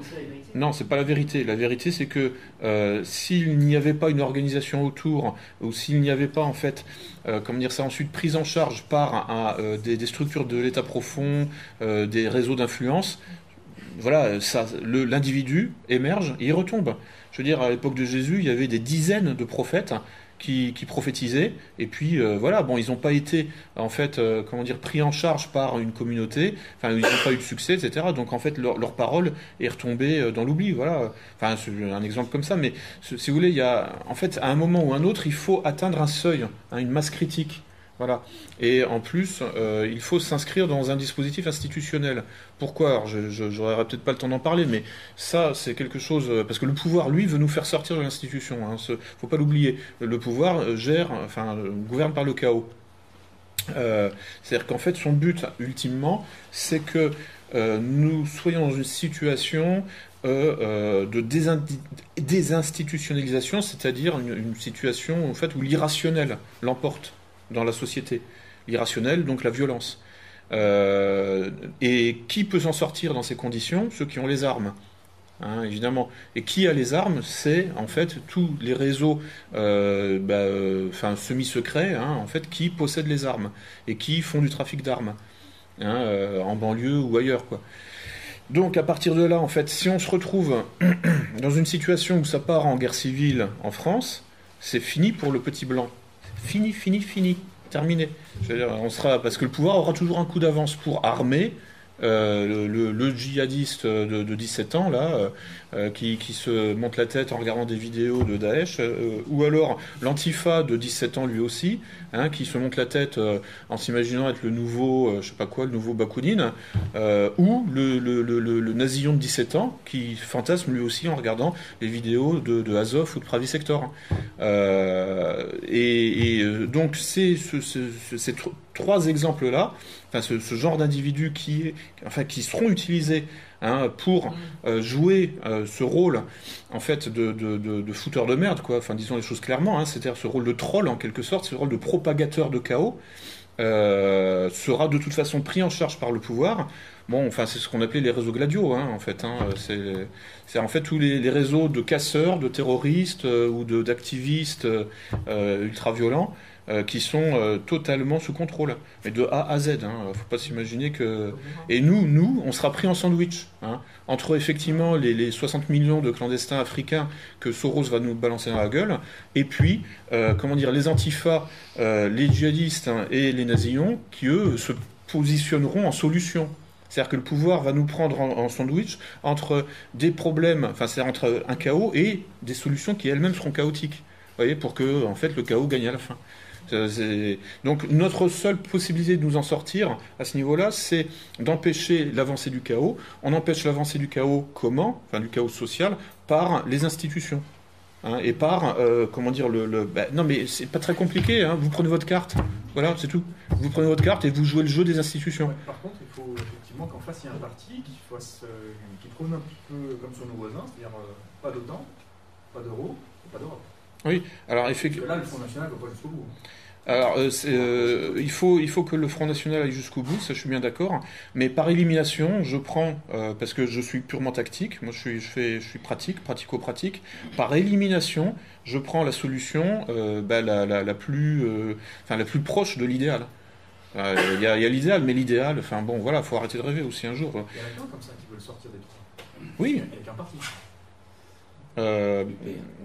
Non, c'est pas la vérité. La vérité, c'est que euh, s'il n'y avait pas une organisation autour, ou s'il n'y avait pas en fait, comment dire ça ensuite, prise en charge par des, des, structures de l'État profond, des réseaux d'influence, voilà, l'individu émerge et il retombe. Je veux dire, à l'époque de Jésus, il y avait des dizaines de prophètes qui, prophétisaient, et puis euh, voilà, bon, ils n'ont pas été en fait, euh, comment dire, pris en charge par une communauté, enfin, ils n'ont pas eu de succès, etc. Donc en fait, leur, parole est retombée euh, dans l'oubli, voilà. Enfin, un exemple comme ça, mais si vous voulez, il y a, en fait, à un moment ou un autre, il faut atteindre un seuil, hein, une masse critique. Voilà. Et en plus, euh, il faut s'inscrire dans un dispositif institutionnel. Pourquoi? Alors, je n'aurai peut-être pas le temps d'en parler, mais ça, c'est quelque chose. Euh, parce que le pouvoir, lui, veut nous faire sortir de l'institution. Il hein. ne faut pas l'oublier. Le pouvoir euh, gère, enfin, gouverne par le chaos. C'est-à-dire qu'en fait, son but, ultimement, c'est que nous soyons dans une situation de désinstitutionnalisation, c'est-à-dire une, une, situation où l'irrationnel l'emporte dans la société. L'irrationnel, donc la violence. Euh, et qui peut s'en sortir dans ces conditions? Ceux qui ont les armes. Hein, évidemment. Et qui a les armes C'est en fait tous les réseaux euh, bah, euh, semi-secrets hein, en fait, qui possèdent les armes et qui font du trafic d'armes hein, en banlieue ou ailleurs. Donc à partir de là, en fait, si on se retrouve dans une situation où ça part en guerre civile en France, c'est fini pour le petit blanc. Fini, fini, fini. Terminé. on sera, parce que le pouvoir aura toujours un coup d'avance pour armer euh, le, djihadiste de, 17 ans, là, euh, euh, qui, se monte la tête en regardant des vidéos de Daesh, ou alors l'antifa de 17 ans lui aussi, hein, qui se monte la tête en s'imaginant être le nouveau, je sais pas quoi, le nouveau Bakounine, ou le, le, de 17 ans, qui fantasme lui aussi en regardant les vidéos de, Azov ou de Pravi Sector. Et, donc, c'est ces trois exemples-là enfin, ce, genre d'individus qui, enfin, qui seront utilisés hein, pour mm. euh, jouer euh, ce rôle en fait de, de, de, fouteur de merde, quoi. Enfin, disons les choses clairement, hein, c'est-à-dire ce rôle de troll en quelque sorte, ce rôle de propagateur de chaos. Euh, sera de toute façon pris en charge par le pouvoir. Bon, enfin, c'est ce qu'on appelait les réseaux gladiaux, hein, en fait. Hein. c'est en fait tous les, les, réseaux de casseurs, de terroristes ou d'activistes ultra-violents euh, qui sont euh, totalement sous contrôle, mais de A à Z. Hein. Faut pas s'imaginer que. Et nous, nous, on sera pris en sandwich hein. entre effectivement les, 60 millions de clandestins africains que Soros va nous balancer dans la gueule, et puis euh, comment dire les antifas, les djihadistes hein, et les nazillons qui eux se positionneront en solution. C'est-à-dire que le pouvoir va nous prendre en, en sandwich entre des problèmes, enfin c'est entre un chaos et des solutions qui elles-mêmes seront chaotiques. Vous voyez, pour que en fait le chaos gagne à la fin. Donc notre seule possibilité de nous en sortir à ce niveau-là, c'est d'empêcher l'avancée du chaos. On empêche l'avancée du chaos comment? Enfin du chaos social par les institutions. Hein, et par, euh, comment dire, le... Ben, non mais c'est pas très compliqué, hein. vous prenez votre carte, voilà, c'est tout. Vous prenez votre carte et vous jouez le jeu des institutions. par contre, il faut effectivement qu'en face, il y ait un parti qui, fasse, euh, qui prône un petit peu comme son voisin, c'est-à-dire euh, pas d'OTAN, pas d'euros, pas d'Europe. Oui, alors effectivement. Là, le Front National ne va pas jusqu'au bout. Alors, euh, euh, il, faut, il faut que le Front National aille jusqu'au bout, ça je suis bien d'accord. Mais par élimination, je prends, euh, parce que je suis purement tactique, moi je suis, je fais, je suis pratique, pratico-pratique, par élimination, je prends la solution bah, la, la, plus, enfin, la plus proche de l'idéal. Il y a, l'idéal, mais l'idéal, enfin bon, voilà, faut arrêter de rêver aussi un jour. Il y a quelqu'un comme ça qui veut sortir des trois. Oui. Avec un parti.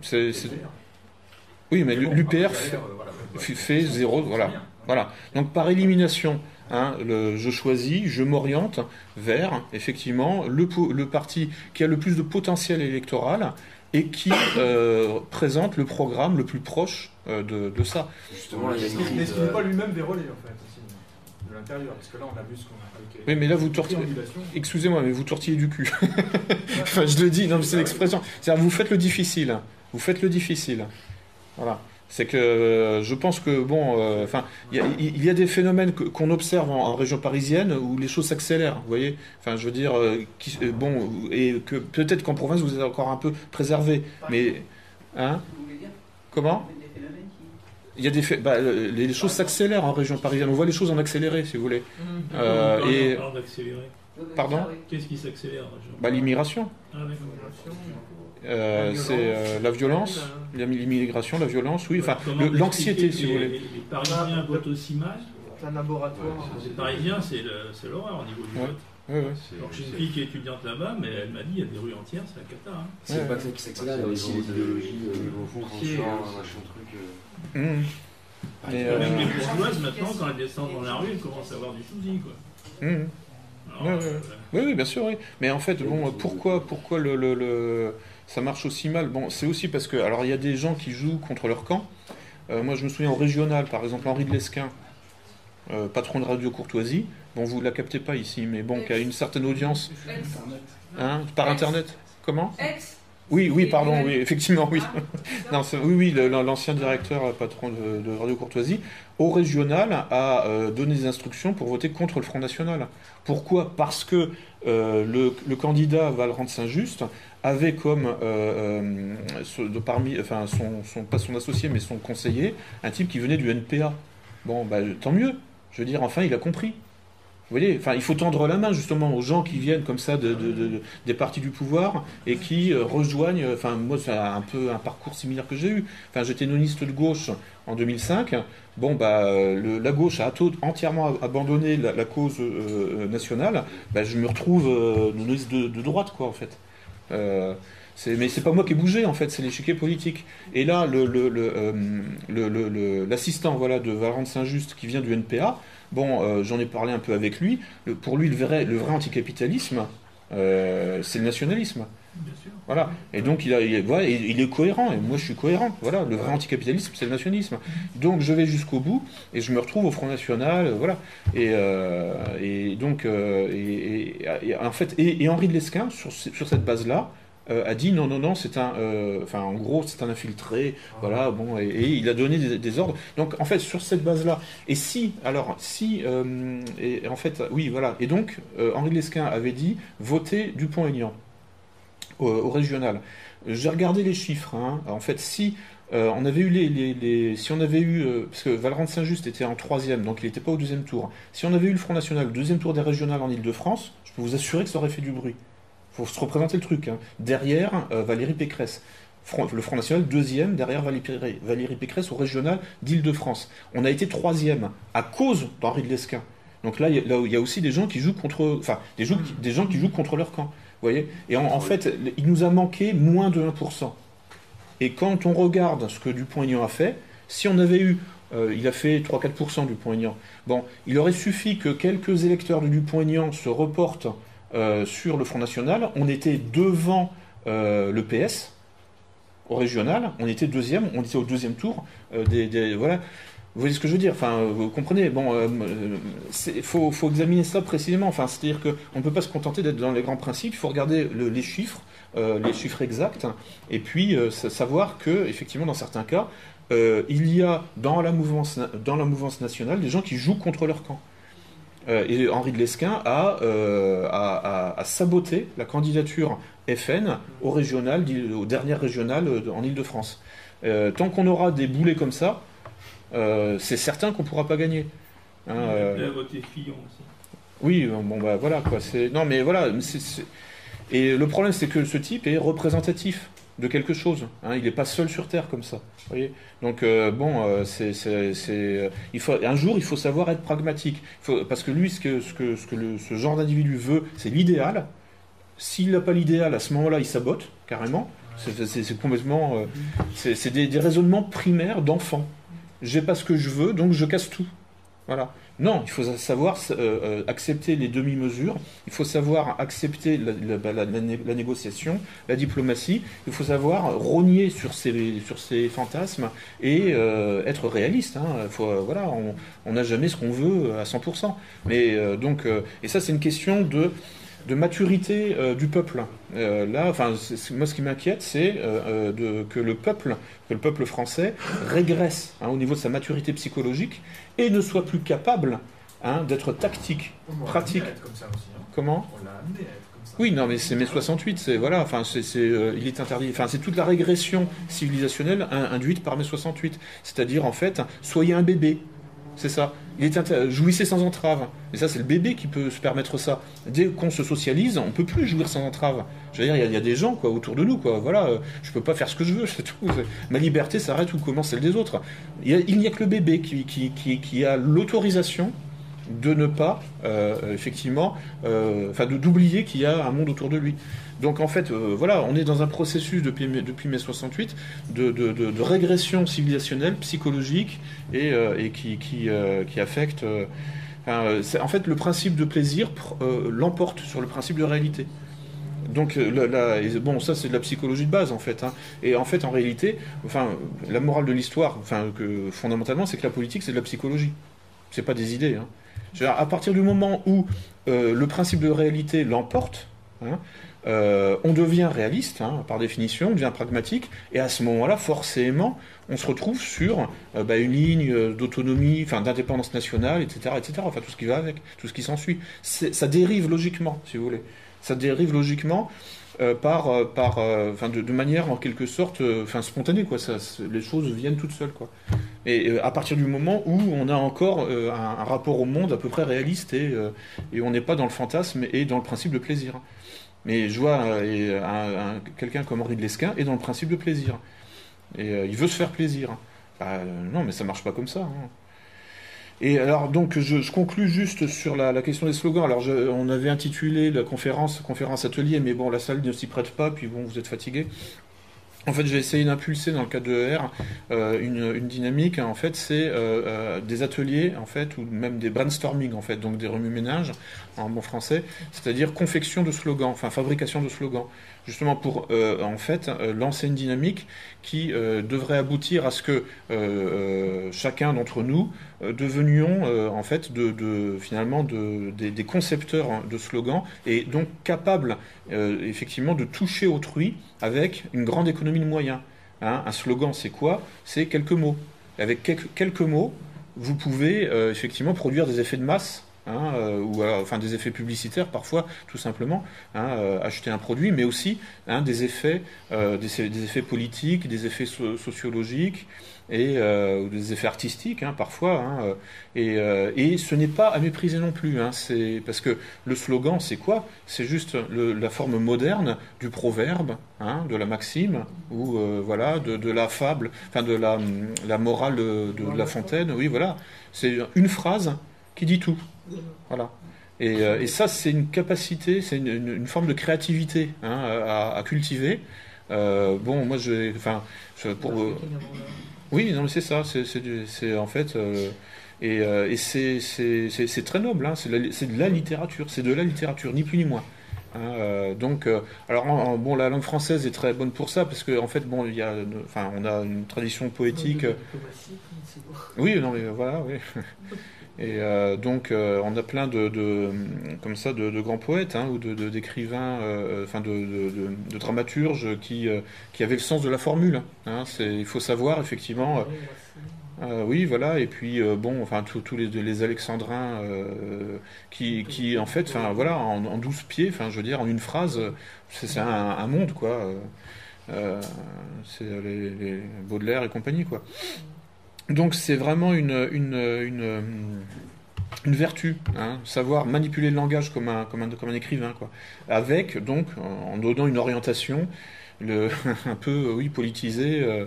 c'est, oui, mais l'UPR fait zéro. Voilà. voilà. Donc par élimination, hein, je choisis, je m'oriente vers effectivement le, le, parti qui a le plus de potentiel électoral et qui euh, présente le programme le plus proche euh, de, de, ça. Justement, il n'estime pas lui-même des relais en fait de l'intérieur, parce que là on a vu ce qu'on a. Oui, mais là vous tortillez. Excusez-moi, mais vous tortillez du cul. enfin, je le dis, non, c'est l'expression. C'est-à-dire, vous faites le difficile. Vous faites le difficile. Voilà. C'est que euh, je pense que bon, euh, enfin, il y, a des phénomènes qu'on observe en, région parisienne où les choses s'accélèrent. Vous voyez, enfin, je veux dire, euh, bon, et que peut-être qu'en province vous êtes encore un peu préservé, mais hein, comment? Il y a des faits, bah, les choses s'accélèrent en région parisienne. On voit les choses en accéléré, si vous voulez. Mmh. et pardon Qu'est-ce qui s'accélère bah, L'immigration. Ah, euh, c'est euh, la violence, l'immigration, la violence, oui, enfin l'anxiété, si vous voulez. Les, Parisiens votent aussi mal. C'est un laboratoire. les Parisiens, c'est l'horreur au niveau du vote. Ouais, ouais. j'ai une fille qui est étudiante là-bas, mais elle m'a dit il y a des rues entières, c'est la cata. Hein. C'est pas que c'est là, il y a aussi les idéologies au fond, machin truc. Mmh. Euh, même les bourgeoises, maintenant, quand elles descendent dans la rue, elles commencent à avoir du souci. Quoi. Mmh. oui, oui, bien sûr, oui. Mais en fait, bon, pourquoi, pourquoi le, le ça marche aussi mal. Bon, c'est aussi parce que, alors il y a des gens qui jouent contre leur camp. Euh, moi, je me souviens au régional, par exemple, Henri de Lesquin, euh, patron de Radio Courtoisie. Bon, vous la captez pas ici, mais bon, qui a une certaine audience. Hein, par Internet. Comment oui, oui, pardon, oui, effectivement, oui. non, oui, oui, l'ancien directeur, euh, patron de, Radio Courtoisie, au régional, a donné des instructions pour voter contre le Front National. Pourquoi? Parce que le, le, candidat Valrand Saint-Just avait comme, euh, euh, de parmi, enfin, son, pas son associé, mais son conseiller, un type qui venait du NPA. Bon, bah, tant mieux. Je veux dire, enfin, il a compris. Vous voyez, enfin, il faut tendre la main justement aux gens qui viennent comme ça de, des partis du pouvoir et qui euh, rejoignent. Enfin, moi, c'est un peu un parcours similaire que j'ai eu. Enfin, j'étais noniste de gauche en 2005. Bon, bah, la gauche a entièrement abandonné la, cause nationale. Bah, je me retrouve noniste de, droite, quoi, en fait. Euh, mais c'est pas moi qui ai bougé en fait, c'est l'échiquier politique. Et là, euh, l'assistant voilà, de Valrand Saint-Just qui vient du NPA, bon, euh, j'en ai parlé un peu avec lui, pour lui le vrai, le vrai anticapitalisme, c'est le nationalisme. Voilà. Et donc il, a, il, il, est cohérent, et moi je suis cohérent. Voilà, le vrai anticapitalisme, c'est le nationalisme. Donc je vais jusqu'au bout, et je me retrouve au Front National, voilà. Et, et donc, et, en fait, et, Henri de Lesquin, sur, sur cette base-là, a dit non, non, non, c'est un, enfin en gros, c'est un infiltré, voilà, bon, et, il a donné des, ordres. Donc en fait, sur cette base-là, et si, alors, si, et en fait, oui, voilà, et donc Henri de Lesquin avait dit votez Dupont-Aignan au, régional. J'ai regardé les chiffres. Hein. En fait, si euh, on avait eu les, si on avait eu, euh, parce que Valrand Saint-Just était en troisième, donc il n'était pas au deuxième tour. Si on avait eu le Front National, le deuxième tour des régionales en Ile-de-France, je peux vous assurer que ça aurait fait du bruit. Faut se représenter le truc. Hein. Derrière, euh, Valérie Pécresse. le Front National, deuxième, derrière Valérie, Pécresse au régional d'Île-de-France. On a été troisième à cause d'Henri de Lesquin. Donc là, il y, a aussi des gens qui jouent contre, enfin, des gens qui jouent contre leur camp voyez. Et en, fait, il nous a manqué moins de 1%. Et quand on regarde ce que Dupont-Aignan a fait, si on avait eu, euh, il a fait 3-4% Dupont-Aignan, bon, il aurait suffi que quelques électeurs de Dupont-Aignan se reportent euh, sur le Front National, on était devant euh, le PS, au régional, on était deuxième, on était au deuxième tour des, voilà. Vous voyez ce que je veux dire? Enfin, vous comprenez? Bon, il faut, faut, examiner ça précisément. Enfin, c'est-à-dire qu'on ne peut pas se contenter d'être dans les grands principes. Il faut regarder les chiffres, les chiffres exacts, et puis savoir que, effectivement, dans certains cas, il y a dans la mouvance, dans la mouvance nationale des gens qui jouent contre leur camp. et Henri de Lesquin a, a, saboté la candidature FN au régional, au dernier régional en Ile-de-France. tant qu'on aura des boulets comme ça, c'est certain qu'on ne pourra pas gagner. Hein, euh... voté Fillon aussi. Oui, bon bah voilà quoi. C'est non mais voilà. Et le problème c'est que ce type est représentatif de quelque chose. Hein. il n'est pas seul sur Terre comme ça. Voyez Donc euh, bon, euh, c'est, il faut un jour il faut savoir être pragmatique. faut, parce que lui, ce que, ce que, ce que le, ce genre d'individu veut, c'est l'idéal. S'il n'a pas l'idéal, à ce moment-là, il sabote carrément. C'est, complètement, euh, c'est, des, des raisonnements primaires d'enfant. J'ai pas ce que je veux, donc je casse tout. Voilà. Non, il faut savoir euh, euh, accepter les demi-mesures, il faut savoir accepter la, négociation, la diplomatie, il faut savoir rogner sur ces, sur ces fantasmes et euh, être réaliste. Hein. voilà, on n'a jamais ce qu'on veut à 100%. Mais, donc, et ça, c'est une question de de maturité du peuple. là, enfin, moi, ce qui m'inquiète, c'est que le peuple, que le peuple français régresse hein, au niveau de sa maturité psychologique et ne soit plus capable hein, d'être tactique, pratique. Hein. Comment? On l'a amené à être comme ça. Oui, non, mais c'est mai 68, c'est voilà, enfin, c'est, euh, il est interdit. Enfin, c'est toute la régression civilisationnelle induite par mai 68. C'est-à-dire, en fait, soyez un bébé, c'est ça. Il est jouissez sans entrave. Et ça, c'est le bébé qui peut se permettre ça. Dès qu'on se socialise, on peut plus jouir sans entrave. Je veux dire, il y, a des gens quoi autour de nous, quoi. Voilà, euh, je peux pas faire ce que je veux, tout. Ma liberté s'arrête où commence celle des autres. Il n'y a, que le bébé qui, a l'autorisation de ne pas, euh, effectivement, euh, enfin, d'oublier qu'il y a un monde autour de lui. Donc en fait, euh, voilà, on est dans un processus depuis, mai 68 de, régression civilisationnelle, psychologique, et, euh, qui, euh, qui, affecte... en fait, le principe de plaisir l'emporte sur le principe de réalité. Donc, bon, ça c'est de la psychologie de base en fait. Hein. Et en fait, en réalité, enfin, la morale de l'histoire, fondamentalement, c'est que la politique c'est de la psychologie. C'est pas des idées. Hein. à partir du moment où le principe de réalité l'emporte, hein, euh, on devient réaliste, hein, par définition, on devient pragmatique, et à ce moment-là, forcément, on se retrouve sur euh, bah, une ligne euh, d'autonomie, enfin d'indépendance nationale, etc., etc., enfin tout ce qui va avec, tout ce qui s'ensuit. Ça dérive logiquement, si vous voulez. Ça dérive logiquement par, par, de, manière en quelque sorte, enfin spontanée, quoi. Ça, les choses viennent toutes seules, quoi. Et à partir du moment où on a encore un, rapport au monde à peu près réaliste et on n'est pas dans le fantasme et dans le principe de plaisir. Mais je vois euh, quelqu'un comme Henri de Lesquin est dans le principe de plaisir. Et euh, il veut se faire plaisir. Bah, non, mais ça marche pas comme ça. Hein. Et alors, donc, je, je conclus juste sur la, question des slogans. Alors, on avait intitulé la conférence conférence atelier, mais bon, la salle ne s'y prête pas, puis bon, vous êtes fatigué. En fait, j'ai essayé d'impulser dans le cadre de R euh, une, dynamique. En fait, c'est des ateliers, en fait, ou même des brainstorming, en fait, donc des remue-ménages en bon français, c'est-à-dire confection de slogans, enfin fabrication de slogans, justement pour euh, en fait euh, lancer une dynamique qui euh, devrait aboutir à ce que chacun d'entre nous devenions en fait de, finalement de, des, concepteurs de slogans et donc capables effectivement de toucher autrui avec une grande économie de moyens. Hein. un slogan, c'est quoi? C'est quelques mots. Avec quelques mots, vous pouvez effectivement produire des effets de masse Hein, euh, ou enfin des effets publicitaires parfois, tout simplement, hein, euh, acheter un produit, mais aussi des effets, euh, des, effets politiques, des effets sociologiques et des effets artistiques parfois. Et, et, ce n'est pas à mépriser non plus. c'est parce que le slogan, c'est quoi? C'est juste la forme moderne du proverbe, de la maxime ou voilà de, la fable, enfin de la, la morale de, de La Fontaine. Oui, voilà. C'est une phrase qui dit tout. Voilà. Et, euh, et ça, c'est une capacité, c'est une, forme de créativité hein, à, cultiver. Euh, bon, moi, je, enfin, pour, euh, oui, non, mais c'est ça, c'est en fait, et, et c'est très noble. Hein, c'est de la littérature, c'est de la littérature, ni plus ni moins. Hein, donc, alors bon, la langue française est très bonne pour ça parce qu'en en fait, bon, il y a, enfin, on a une tradition poétique. Oui, non, mais voilà, oui. Et euh, donc, euh, on a plein de, comme ça, de, grands poètes hein, ou d'écrivains, euh, enfin de, dramaturges qui, qui avaient le sens de la formule. Hein. il faut savoir effectivement. Oui, voilà. Et puis bon, enfin tous les, les, alexandrins qui, qui, en fait, enfin voilà, en, douze pieds, enfin je veux dire, en une phrase, c'est un, monde quoi. c'est les, Baudelaire et compagnie quoi. Donc c'est vraiment une, une, une, une vertu, hein, savoir manipuler le langage comme un, comme un, comme un écrivain, quoi. Avec, donc, en donnant une orientation un peu, oui, politisée, euh,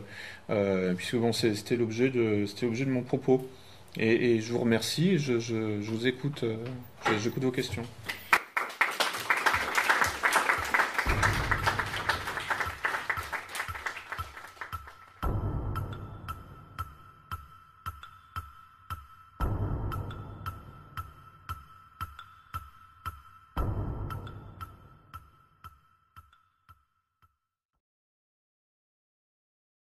euh, puisque bon, c'était l'objet de, l'objet de mon propos. Et, je vous remercie, je, je, je vous écoute, euh, j'écoute vos questions.